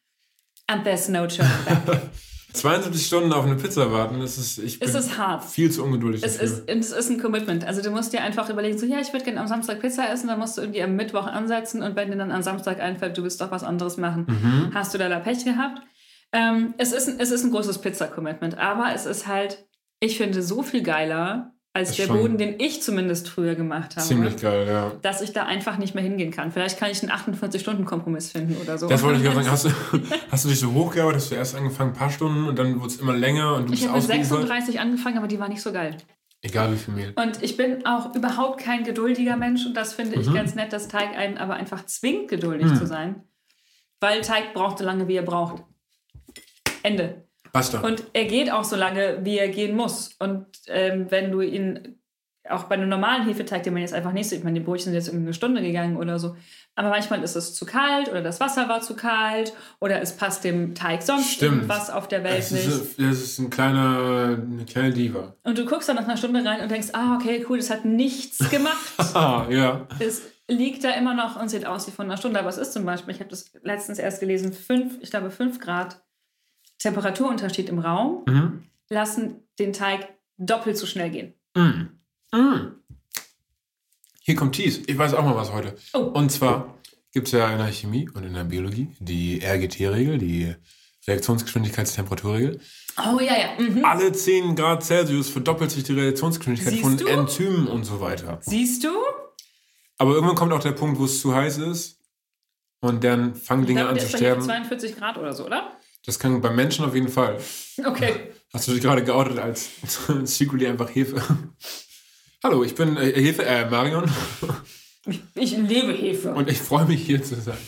And there's no turning back. 72 Stunden auf eine Pizza warten, das ist, ich bin Es ist hart. viel zu ungeduldig Es dafür. ist, es ist ein Commitment. Also du musst dir einfach überlegen, so ja, ich würde gerne am Samstag Pizza essen, dann musst du irgendwie am Mittwoch ansetzen und wenn dir dann am Samstag einfällt, du willst doch was anderes machen, Mhm. hast du da, da Pech gehabt. Ähm, es, ist, es ist ein großes Pizza-Commitment, aber es ist halt, ich finde, so viel geiler als der Boden, den ich zumindest früher gemacht habe. Ziemlich geil, ja. Dass ich da einfach nicht mehr hingehen kann. Vielleicht kann ich einen 48-Stunden-Kompromiss finden oder so. Das wollte ich gerade sagen. Hast du, hast du dich so hochgearbeitet? Hast du erst angefangen, ein paar Stunden und dann wurde es immer länger und du Ich bist habe mit ausgeufert? 36 angefangen, aber die war nicht so geil. Egal wie viel Mehl. Und ich bin auch überhaupt kein geduldiger Mensch und das finde Mhm. ich ganz nett, dass Teig einen aber einfach zwingt, geduldig zu sein. Weil Teig braucht so lange, wie er braucht. Ende. Basta. Und er geht auch so lange, wie er gehen muss. Und ähm, wenn du ihn, auch bei einem normalen Hefeteig, den man jetzt einfach nicht so, ich meine, die Brötchen sind jetzt irgendwie eine Stunde gegangen oder so, aber manchmal ist es zu kalt oder das Wasser war zu kalt oder es passt dem Teig sonst Stimmt. irgendwas auf der Welt das, nicht. ist, das ist ein kleiner, eine kleine Diva. Und du guckst dann nach einer Stunde rein und denkst, ah, okay, cool, das hat nichts gemacht. Ah, ja. es liegt da immer noch und sieht aus wie von einer Stunde. Aber es ist zum Beispiel, ich habe das letztens erst gelesen, fünf, ich glaube, 5 Grad Temperaturunterschied im Raum Mhm. lassen den Teig doppelt so schnell gehen. Mm. Mm. Hier kommt Tees. Ich weiß auch mal was heute. Oh. Und zwar gibt es ja in der Chemie und in der Biologie die RGT-Regel, die Reaktionsgeschwindigkeitstemperaturregel. Oh ja, ja. Mhm. Alle 10 Grad Celsius verdoppelt sich die Reaktionsgeschwindigkeit Siehst von du? Enzymen und so weiter. Siehst du? Aber irgendwann kommt auch der Punkt, wo es zu heiß ist und dann fangen Dinge an zu sterben. 42 Grad oder so, oder? Das kann beim Menschen auf jeden Fall. Okay. Hast du dich gerade geoutet als Secretly einfach Hefe? Hallo, ich bin äh, Hefe, äh, Marion Ich, ich lebe Hefe. und ich freue mich hier zu sein.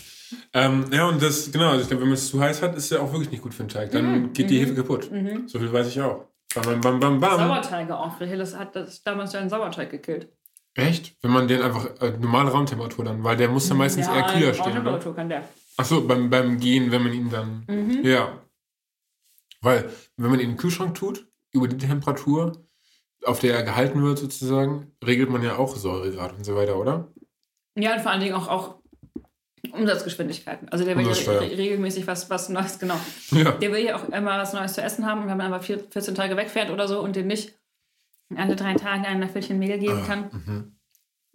Ähm, ja, und das, genau, also ich glaube, wenn man es zu heiß hat, ist es ja auch wirklich nicht gut für den Teig. Dann Mhm. geht die Hefe kaputt. So viel weiß ich auch. Bam, bam, bam, bam. Sauerteige auch. Hilles hat das damals ja einen Sauerteig gekillt. Echt? Wenn man den einfach äh, normale Raumtemperatur dann, weil der muss dann meistens eher kühler stehen. Ne? Temperatur kann der. Achso, beim, beim Gehen, wenn man ihn dann. Mhm. Ja. Weil, wenn man ihn in den Kühlschrank tut, über die Temperatur, auf der er gehalten wird sozusagen, regelt man ja auch Säuregrad und so weiter, oder? Ja, und vor allen Dingen auch, auch Umsatzgeschwindigkeiten. Also der will ja re regelmäßig was, was Neues, genau. Ja. Der will ja auch immer was Neues zu essen haben und wenn man aber vier, 14 Tage wegfährt oder so und den nicht alle drei Tage ein Löffelchen Mehl geben kann,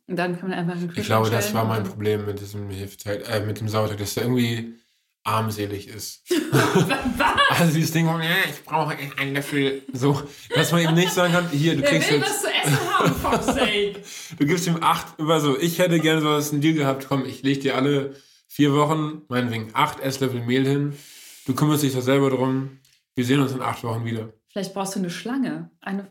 dann kann man einfach einen. Ich glaube, das war mein und- Problem mit diesem Hefeteig, äh, mit dem Sauerteig, dass der irgendwie armselig ist. also dieses Ding, ich brauche einen Löffel, so, dass man ihm nicht sagen kann, hier, du Der kriegst will jetzt was zu essen haben, fuck's sake. Du gibst ihm acht, über so, ich hätte gerne so was einen Deal gehabt, komm, ich leg dir alle vier Wochen, meinetwegen acht Esslöffel Mehl hin, du kümmerst dich da selber drum, wir sehen uns in acht Wochen wieder. Vielleicht brauchst du eine Schlange. Eine,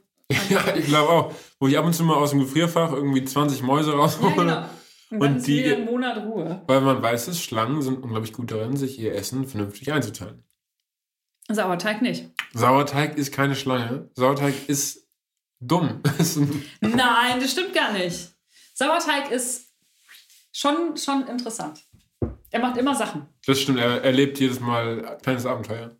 Ja, ich glaube auch, wo ich ab und zu mal aus dem Gefrierfach irgendwie 20 Mäuse ja, raushole, genau. Und dann Und die- wieder ein Monat Ruhe. weil man weiß, dass Schlangen sind unglaublich gut darin, sich ihr Essen vernünftig einzuteilen. Sauerteig nicht. Sauerteig ist keine Schlange, Sauerteig ist dumm. Nein, das stimmt gar nicht. Sauerteig ist schon, schon interessant. Er macht immer Sachen. das stimmt, er erlebt jedes Mal ein kleines Abenteuer.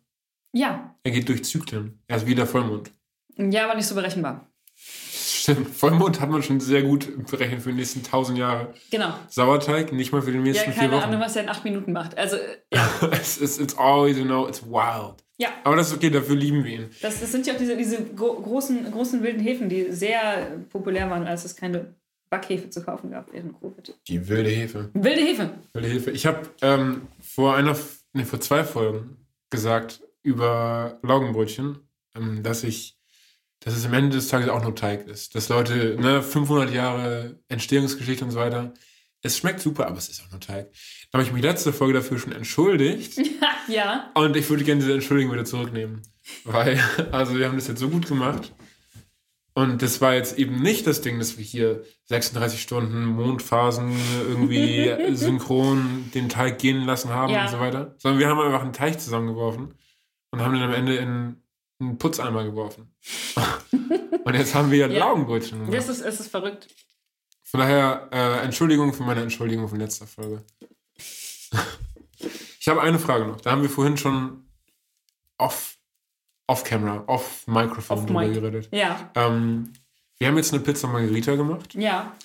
Ja. Er geht durch Zyklen, er ist wie der Vollmond. Ja, aber nicht so berechenbar. Stimmt, Vollmond hat man schon sehr gut berechnet für die nächsten tausend Jahre. Genau. Sauerteig nicht mal für die Ja, nächsten vier keine Wochen. Ahnung, was er in acht Minuten macht. Also, ja. it's, it's, it's always, you know, it's wild. ja. Aber das ist okay, dafür lieben wir ihn. Das, das sind ja auch diese, diese gro großen, großen wilden Hefen, die sehr populär waren, als es keine Backhefe zu kaufen gab während Covid. Die wilde Hefe. Wilde Hefe. Wilde Hefe. Ich habe ähm, vor einer, nee, vor zwei Folgen gesagt über Laugenbrötchen, ähm, dass ich, dass es am Ende des Tages auch nur Teig ist. Dass Leute, ne, 500 Jahre Entstehungsgeschichte und so weiter, es schmeckt super, aber es ist auch nur Teig. Da habe ich mich letzte Folge dafür schon entschuldigt. ja. Und ich würde gerne diese Entschuldigung wieder zurücknehmen. Weil, also wir haben das jetzt so gut gemacht. Und das war jetzt eben nicht das Ding, dass wir hier 36 Stunden Mondphasen irgendwie synchron den Teig gehen lassen haben Ja. und so weiter. Sondern wir haben einfach einen Teig zusammengeworfen und haben den am Ende in einen Putzeimer geworfen. und jetzt haben wir ja. Laugenbrötchen gemacht. Das ist, es ist verrückt. Von daher, äh, Entschuldigung für meine Entschuldigung von letzter Folge. ich habe eine Frage noch. Da haben wir vorhin schon off, off camera, off Microphone Off drüber mic. geredet. Ja. Ähm, wir haben jetzt eine Pizza Margherita gemacht. Ja.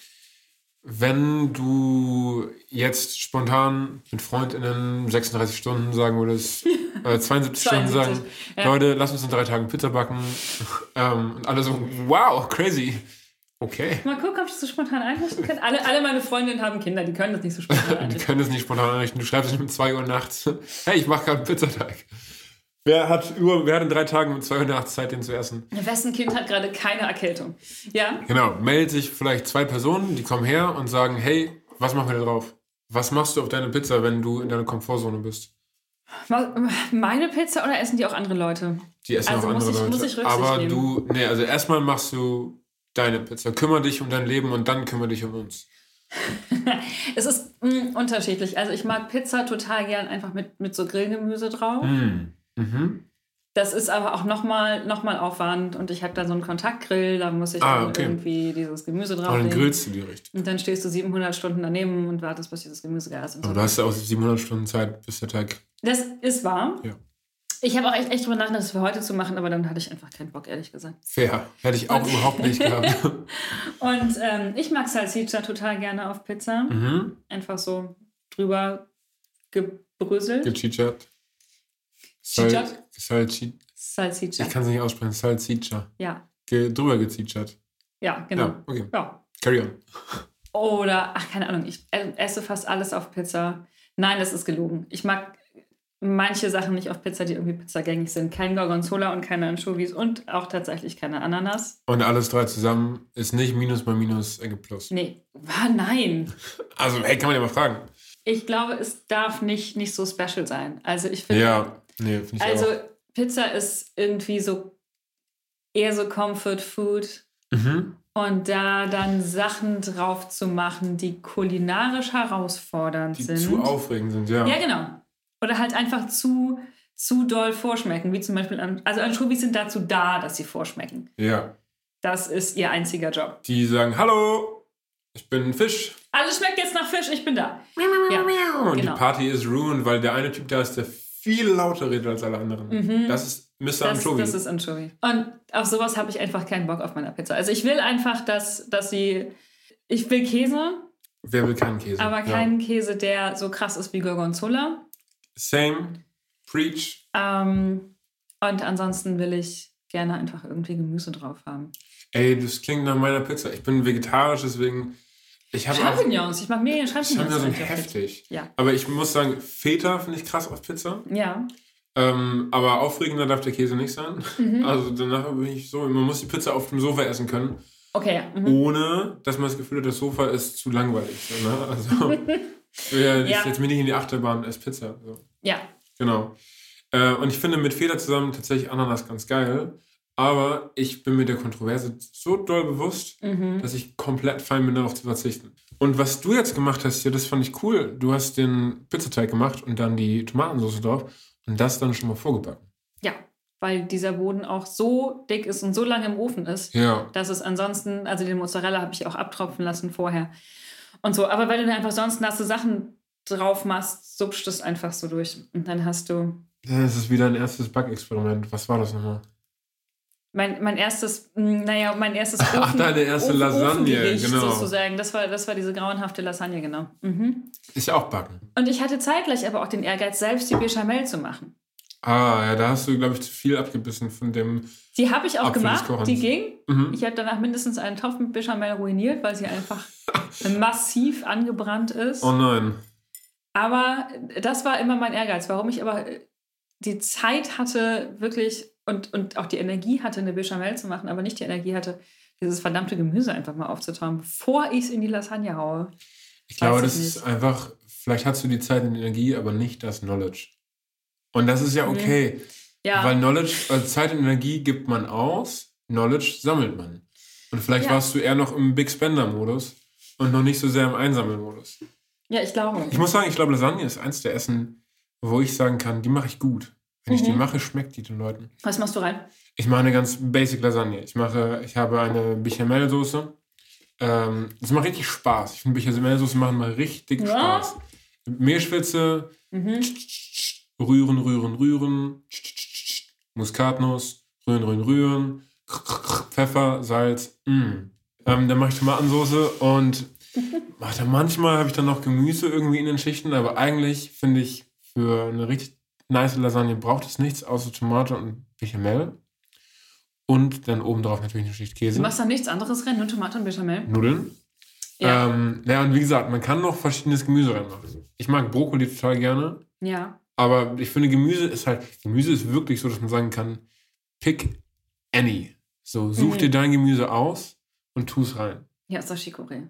Wenn du jetzt spontan mit FreundInnen 36 Stunden sagen würdest, äh, 72 Stunden 72, sagen, ja. Leute, lass uns in drei Tagen Pizza backen. ähm, und alle so, wow, crazy. Okay. Mal gucken, ob ich das so spontan einrichten kann. Alle, alle meine Freundinnen haben Kinder, die können das nicht so spontan Die einrichten. können das nicht spontan einrichten. Du schreibst nicht um 2 Uhr nachts, hey, ich mache gerade einen Pizzateig. Wer hat, über, wer hat in drei Tagen um 2 Uhr nachts Zeit, den zu essen? Wessen Kind hat gerade keine Erkältung? Ja? Genau, meldet sich vielleicht zwei Personen, die kommen her und sagen, hey, was machen wir da drauf? Was machst du auf deine Pizza, wenn du in deiner Komfortzone bist? Meine Pizza oder essen die auch andere Leute? Die essen Also auch andere ich- Leute. muss ich Rücksicht Aber nehmen? du, nee, also erstmal machst du deine Pizza. Kümmer dich um dein Leben und dann kümmere dich um uns. Es ist mh, unterschiedlich. Also ich mag Pizza total gern einfach mit, mit so Grillgemüse drauf. Hm. Mhm. Das ist aber auch nochmal noch mal Aufwand und ich habe da so einen Kontaktgrill, da muss ich Ah, dann okay. irgendwie dieses Gemüse Aber dann drauflegen. grillst du die richtig. Und dann stehst du 700 Stunden daneben und wartest, bis dieses Gemüse gar ist. Und Aber so. du hast ja auch 700 Stunden Zeit, bis der Teig. Das ist wahr. Ja. Ich habe auch echt, echt drüber nachgedacht, das für heute zu machen, aber dann hatte ich einfach keinen Bock, ehrlich gesagt. Fair. Hätte ich auch Und- überhaupt nicht gehabt. Und ähm, ich mag Salsiccia total gerne auf Pizza. mhm. Einfach so drüber gebröselt. Gechichert. Chichert? Salchi Salsiccia. ich kann es nicht aussprechen. Salsiccia. Ja, Ge drüber gezichert. ja, genau. Ja, okay. Ja. Carry on. Oder, ach, keine Ahnung, ich äh, esse fast alles auf Pizza. Nein, das ist gelogen. Ich mag manche Sachen nicht auf Pizza, die irgendwie pizzagängig sind. Kein Gorgonzola und keine Anchovies und auch tatsächlich keine Ananas. Und alles drei zusammen ist nicht Minus mal Minus ergibt Plus. Nee, ah, nein. Also, hey, kann man ja mal fragen. Ich glaube, es darf nicht, nicht so special sein. Also ich finde, Ja, nee, finde ich also auch. Pizza ist irgendwie so eher so Comfort Food. Mhm. Und da dann Sachen drauf zu machen, die kulinarisch herausfordernd Die sind. zu aufregend sind, ja. Ja, genau. Oder halt einfach zu, zu doll vorschmecken, wie zum Beispiel, an, also Anchovies sind dazu da, dass sie vorschmecken. ja. Das ist ihr einziger Job. Die sagen, hallo, ich bin ein Fisch. Alles schmeckt jetzt nach Fisch, ich bin da. Ja, Und genau. die Party ist ruined, weil der eine Typ da ist, der viel lauter redet als alle anderen. Das ist Mr. Mhm. Das, Anchovy. das ist Anchovy. Und auf sowas habe ich einfach keinen Bock auf meiner Pizza. Also ich will einfach, dass, dass sie, ich will Käse, Wer will keinen Käse? aber Ja. keinen Käse, der so krass ist wie Gorgonzola. Same. Preach. Ähm, und ansonsten will ich gerne einfach irgendwie Gemüse drauf haben. Ey, das klingt nach meiner Pizza. Ich bin vegetarisch, deswegen. Ich habe auch. Champignons, ich mag mega Champignons. Champignons sind heftig. Ja. Aber ich muss sagen, Feta finde ich krass auf Pizza. Ja. Ähm, aber aufregender darf der Käse nicht sein. Mhm. Also danach bin ich so, man muss die Pizza auf dem Sofa essen können, Okay. Mhm. ohne dass man das Gefühl hat, das Sofa ist zu langweilig. So, ne? Also ja, ich Ja. setz mich nicht in die Achterbahn, esse Pizza. So. Ja. Genau. Äh, und ich finde mit Feder zusammen tatsächlich Ananas ganz geil. Aber ich bin mir der Kontroverse so doll bewusst, Mhm. dass ich komplett fein bin, darauf zu verzichten. Und was du jetzt gemacht hast, ja, das fand ich cool. Du hast den Pizzateig gemacht und dann die Tomatensauce drauf und das dann schon mal vorgebacken. Ja. Weil dieser Boden auch so dick ist und so lange im Ofen ist, Ja. dass es ansonsten, also den Mozzarella habe ich auch abtropfen lassen vorher. Und so. Aber wenn du einfach sonst nasse Sachen drauf machst, supscht es einfach so durch. Und dann hast du Das ist wieder ein erstes Backexperiment. Was war das nochmal? Mein, mein erstes, mh, naja, mein erstes Ach, deine erste Lasagne, Ofengericht genau. sozusagen. Das war, das war diese grauenhafte Lasagne, genau. Mhm. Ist ja auch Backen. Und ich hatte zeitgleich aber auch den Ehrgeiz, selbst die Bechamel zu machen. Ah, ja, da hast du, glaube ich, zu viel abgebissen von dem. Die habe ich auch Apfel gemacht, die ging. Mhm. Ich habe danach mindestens einen Topf mit Bechamel ruiniert, weil sie einfach massiv angebrannt ist. Oh nein. Aber das war immer mein Ehrgeiz, warum ich aber die Zeit hatte, wirklich und, und auch die Energie hatte, eine Bechamel zu machen, aber nicht die Energie hatte, dieses verdammte Gemüse einfach mal aufzutauen, bevor ich es in die Lasagne haue. Ich glaube, das ich ist einfach, vielleicht hast du die Zeit und die Energie, aber nicht das Knowledge. Und das ist ja okay, Mhm. Ja, weil Knowledge, also Zeit und Energie gibt man aus, Knowledge sammelt man. Und vielleicht Ja. warst du eher noch im Big Spender-Modus und noch nicht so sehr im Einsammeln-Modus. ja, ich glaube. Ich muss sagen, ich glaube, Lasagne ist eins der Essen, wo ich sagen kann, die mache ich gut. Wenn ich die Mhm. mache, schmeckt die den Leuten. Was machst du rein? Ich mache eine ganz basic Lasagne. Ich mache, ich habe eine Bechamelsoße. Ähm, das macht richtig Spaß. Ich finde Bechamelsoße machen mal richtig Ja. Spaß. Mehlschwitze, Mhm. rühren, rühren, rühren, Muskatnuss, rühren, rühren, rühren, Pfeffer, Salz. Mm. Ähm, dann mache ich Tomatensauce und Ach, dann manchmal habe ich dann noch Gemüse irgendwie in den Schichten, aber eigentlich finde ich, für eine richtig nice Lasagne braucht es nichts außer Tomate und Bechamel. Und dann obendrauf natürlich eine Schicht Du Käse. machst da nichts anderes rein, nur Tomate und Bechamel. Nudeln. Ja. Ähm, ja, und wie gesagt, man kann noch verschiedenes Gemüse reinmachen. Ich mag Brokkoli total gerne, Ja. aber ich finde, Gemüse ist halt, Gemüse ist wirklich so, dass man sagen kann, pick any. So, such Mhm. dir dein Gemüse aus und tu es rein. Ja, doch Chicorée.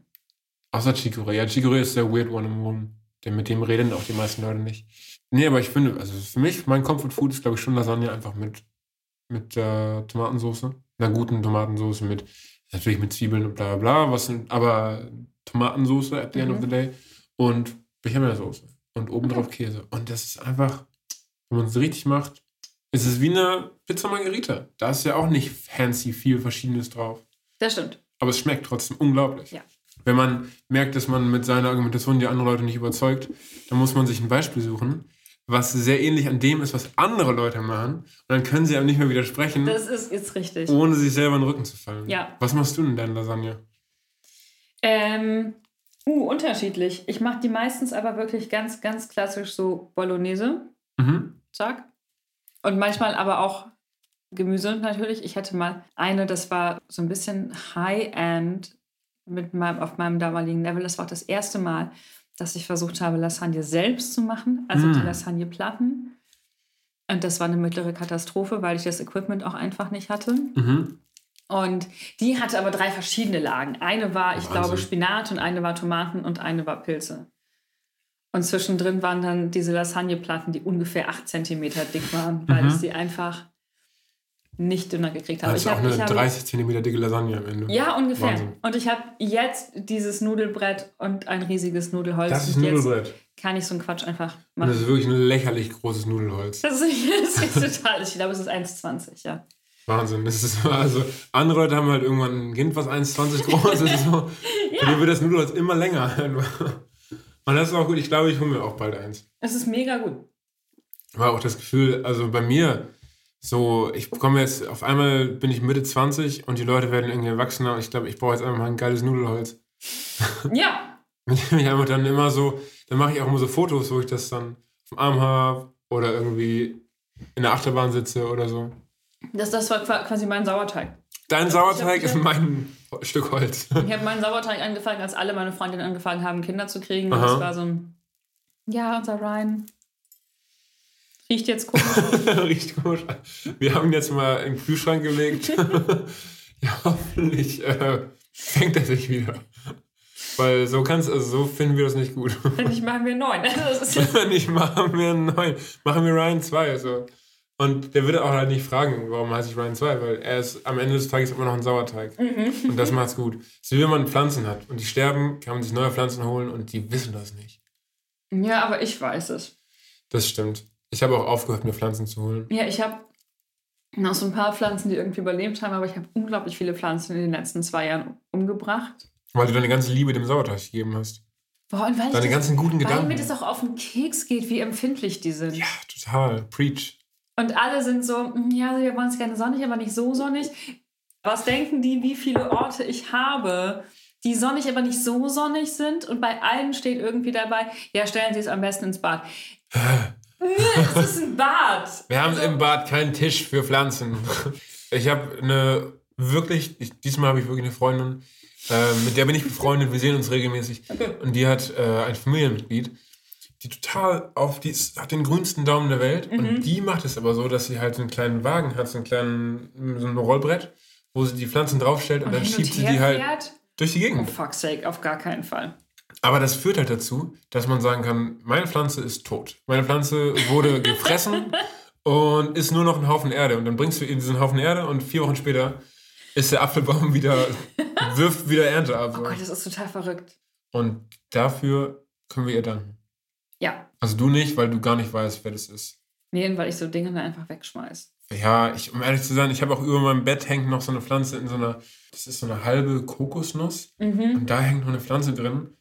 Außer Chicorée. Ja, Chicorée ist der weird one im Room. Denn mit dem reden auch die meisten Leute nicht. Nee, aber ich finde, also für mich, mein Comfort Food ist, glaube ich, schon Lasagne einfach mit, mit äh, Tomatensauce. Einer guten Tomatensauce mit, natürlich mit Zwiebeln und bla bla bla, was sind, aber Tomatensauce at the end Mhm. of the day und Bechamelsoße. Und obendrauf Käse. Und das ist einfach, wenn man es richtig macht, ist es wie eine Pizza Margherita. Da ist ja auch nicht fancy viel Verschiedenes drauf. Das stimmt. Aber es schmeckt trotzdem unglaublich. Ja. Wenn man merkt, dass man mit seiner Argumentation die anderen Leute nicht überzeugt, dann muss man sich ein Beispiel suchen, was sehr ähnlich an dem ist, was andere Leute machen. Und dann können sie einem nicht mehr widersprechen, Das ist jetzt richtig. ohne sich selber in den Rücken zu fallen. Ja. Was machst du denn deiner Lasagne? Ähm, uh, unterschiedlich. Ich mache die meistens aber wirklich ganz, ganz klassisch so Bolognese. Mhm. Zack. Und manchmal aber auch Gemüse natürlich. Ich hatte mal eine, das war so ein bisschen High-End mit meinem, auf meinem damaligen Level. Das war auch das erste Mal, dass ich versucht habe, Lasagne selbst zu machen, also Mm. die Lasagneplatten. Und das war eine mittlere Katastrophe, weil ich das Equipment auch einfach nicht hatte. Mhm. Und die hatte aber drei verschiedene Lagen. Eine war, ich Wahnsinn. glaube, Spinat und eine war Tomaten und eine war Pilze. Und zwischendrin waren dann diese Lasagneplatten, die ungefähr 8 cm dick waren, weil Mhm. ich sie einfach nicht dünner gekriegt habe. Das ist ich auch hab- eine ich habe- 30 cm dicke Lasagne am Ende. Ja, ungefähr. Wahnsinn. Und ich habe jetzt dieses Nudelbrett und ein riesiges Nudelholz. Das ist Und Nudelbrett. Kann ich so einen Quatsch einfach Und machen. das ist wirklich ein lächerlich großes Nudelholz. Das ist, das ist total, ich glaube, es ist 1,20, ja. Wahnsinn. Das ist also, andere Leute haben halt irgendwann ein Kind, was 1,20 groß ist. So. Für die wird das Nudelholz immer länger. Und das ist auch gut. Ich glaube, ich hole mir auch bald eins. Es ist mega gut. war auch das Gefühl, also bei mir, so, ich bekomme jetzt, auf einmal bin ich Mitte 20 und die Leute werden irgendwie erwachsener und ich glaube, ich brauche jetzt einfach mal ein geiles Nudelholz. Ja, Mit dem ich einfach dann immer so, dann mache ich auch immer so Fotos, wo ich das dann vom Arm habe oder irgendwie in der Achterbahn sitze oder so. das, das war qua- quasi mein Sauerteig. Dein Sauerteig ist mein Stück Holz. Ich habe meinen Sauerteig angefangen, als alle meine Freundinnen angefangen haben, Kinder zu kriegen. Und Aha. das war so ein, ja, unser Ryan riecht jetzt komisch. Riecht komisch. Wir haben ihn jetzt mal in den Kühlschrank gelegt. ja, hoffentlich äh, fängt er sich wieder. Weil so kannst, also so finden wir das nicht gut. Wenn ich machen wir neun. Ist, Wenn nicht, machen wir einen neuen. Machen wir Ryan 2. So. Und der würde auch halt nicht fragen, warum heiße ich Ryan 2, weil er ist am Ende des Tages immer noch ein Sauerteig. Und das macht's gut. So wie wenn man Pflanzen hat und die sterben, kann man sich neue Pflanzen holen und die wissen das nicht. ja, aber ich weiß es. Das stimmt. Ich habe auch aufgehört, mir Pflanzen zu holen. Ja, ich habe noch so ein paar Pflanzen, die irgendwie überlebt haben, aber ich habe unglaublich viele Pflanzen in den letzten zwei Jahren umgebracht. Weil du deine ganze Liebe dem Sauerteig gegeben hast. Boah, und weil, ich Deine das, ganzen guten weil Gedanken. mir das auch auf den Keks geht, wie empfindlich die sind. Ja, total. Preach. Und alle sind so, "Mm, ja, wir wollen es gerne sonnig, aber nicht so sonnig. Was denken die, wie viele Orte ich habe, die sonnig, aber nicht so sonnig sind? Und bei allen steht irgendwie dabei, ja, stellen Sie es am besten ins Bad. es ist ein Bad. Wir haben Also- im Bad keinen Tisch für Pflanzen. Ich habe eine wirklich, ich, diesmal habe ich wirklich eine Freundin, äh, mit der bin ich befreundet, wir sehen uns regelmäßig. Und die hat äh, ein Familienmitglied, die total auf, die ist, hat den grünsten Daumen der Welt. Mhm. Und die macht es aber so, dass sie halt so einen kleinen Wagen hat, so einen kleinen, so ein Rollbrett, wo sie die Pflanzen draufstellt und, Und dann schiebt sie die halt fährt. durch die Oh, Gegend. fuck's sake, auf gar keinen Fall. Aber das führt halt dazu, dass man sagen kann, meine Pflanze ist tot. Meine Pflanze wurde gefressen und ist nur noch ein Haufen Erde. Und dann bringst du ihr diesen Haufen Erde und vier Wochen später ist der Apfelbaum wieder, wirft wieder Ernte ab. Oh. Gott, das ist total verrückt. Und dafür können wir ihr danken. Ja. Also du nicht, weil du gar nicht weißt, wer das ist. Nee, weil ich so Dinge dann einfach wegschmeiß. Ja, ich, um ehrlich zu sein, ich habe auch über meinem Bett hängt noch so eine Pflanze in so einer, das ist so eine halbe Kokosnuss. Mhm. Und da hängt noch eine Pflanze drin,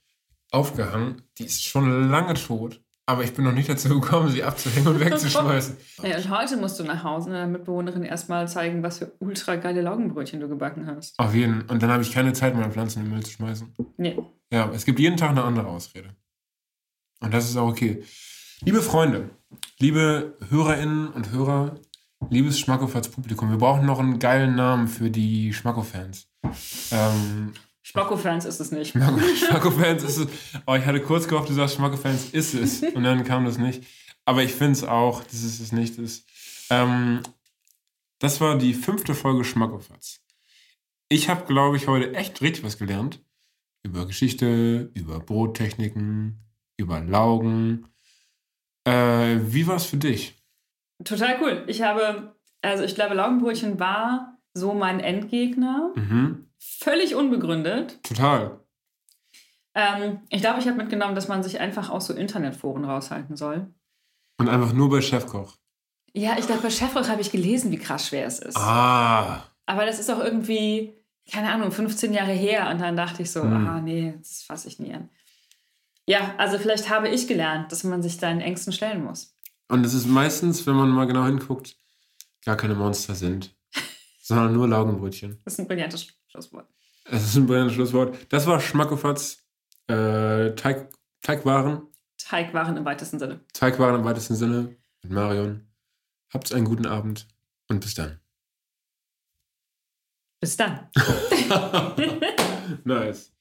aufgehangen. Die ist schon lange tot. Aber ich bin noch nicht dazu gekommen, sie abzuhängen und wegzuschmeißen. Ja, und heute musst du nach Hause deiner Mitbewohnerin erstmal zeigen, was für ultra geile Laugenbrötchen du gebacken hast. Auf jeden. Und dann habe ich keine Zeit, meine Pflanzen in den Müll zu schmeißen. Nee. Ja, es gibt jeden Tag eine andere Ausrede. Und das ist auch okay. Liebe Freunde, liebe Hörerinnen und Hörer, liebes Schmackofatz Publikum, wir brauchen noch einen geilen Namen für die Schmacko-Fans. Ähm, Schmacko-Fans ist es nicht. Schmacko-Fans ist es. Oh, ich hatte kurz gehofft, du sagst Schmacko-Fans ist es. Und dann kam das nicht. Aber ich finde es auch, dass es es nicht ist. Ähm, das war die fünfte Folge Schmackofatz. Ich habe, glaube ich, heute echt richtig was gelernt. Über Geschichte, über Brottechniken, über Laugen. Äh, wie war es für dich? Total cool. Ich habe, also ich glaube, Laugenbrötchen war so mein Endgegner. Mhm. Völlig unbegründet. Total. Ähm, ich glaube, ich habe mitgenommen, dass man sich einfach aus so Internetforen raushalten soll. Und einfach nur bei Chefkoch. Ja, ich glaube, bei Chefkoch habe ich gelesen, wie krass schwer es ist. Ah. Aber das ist auch irgendwie, keine Ahnung, 15 Jahre her. Und dann dachte ich so, Hm. ah nee, das fasse ich nie an. Ja, also vielleicht habe ich gelernt, dass man sich seinen Ängsten stellen muss. Und es ist meistens, wenn man mal genau hinguckt, gar keine Monster sind, sondern nur Laugenbrötchen. Das ist ein brillantes Schlusswort. Es ist ein brillantes Schlusswort. Das war Schmackofatz. Äh, Teig, Teigwaren. Teigwaren im weitesten Sinne. Teigwaren im weitesten Sinne. Mit Marion. Habt einen guten Abend und bis dann. Bis dann. nice.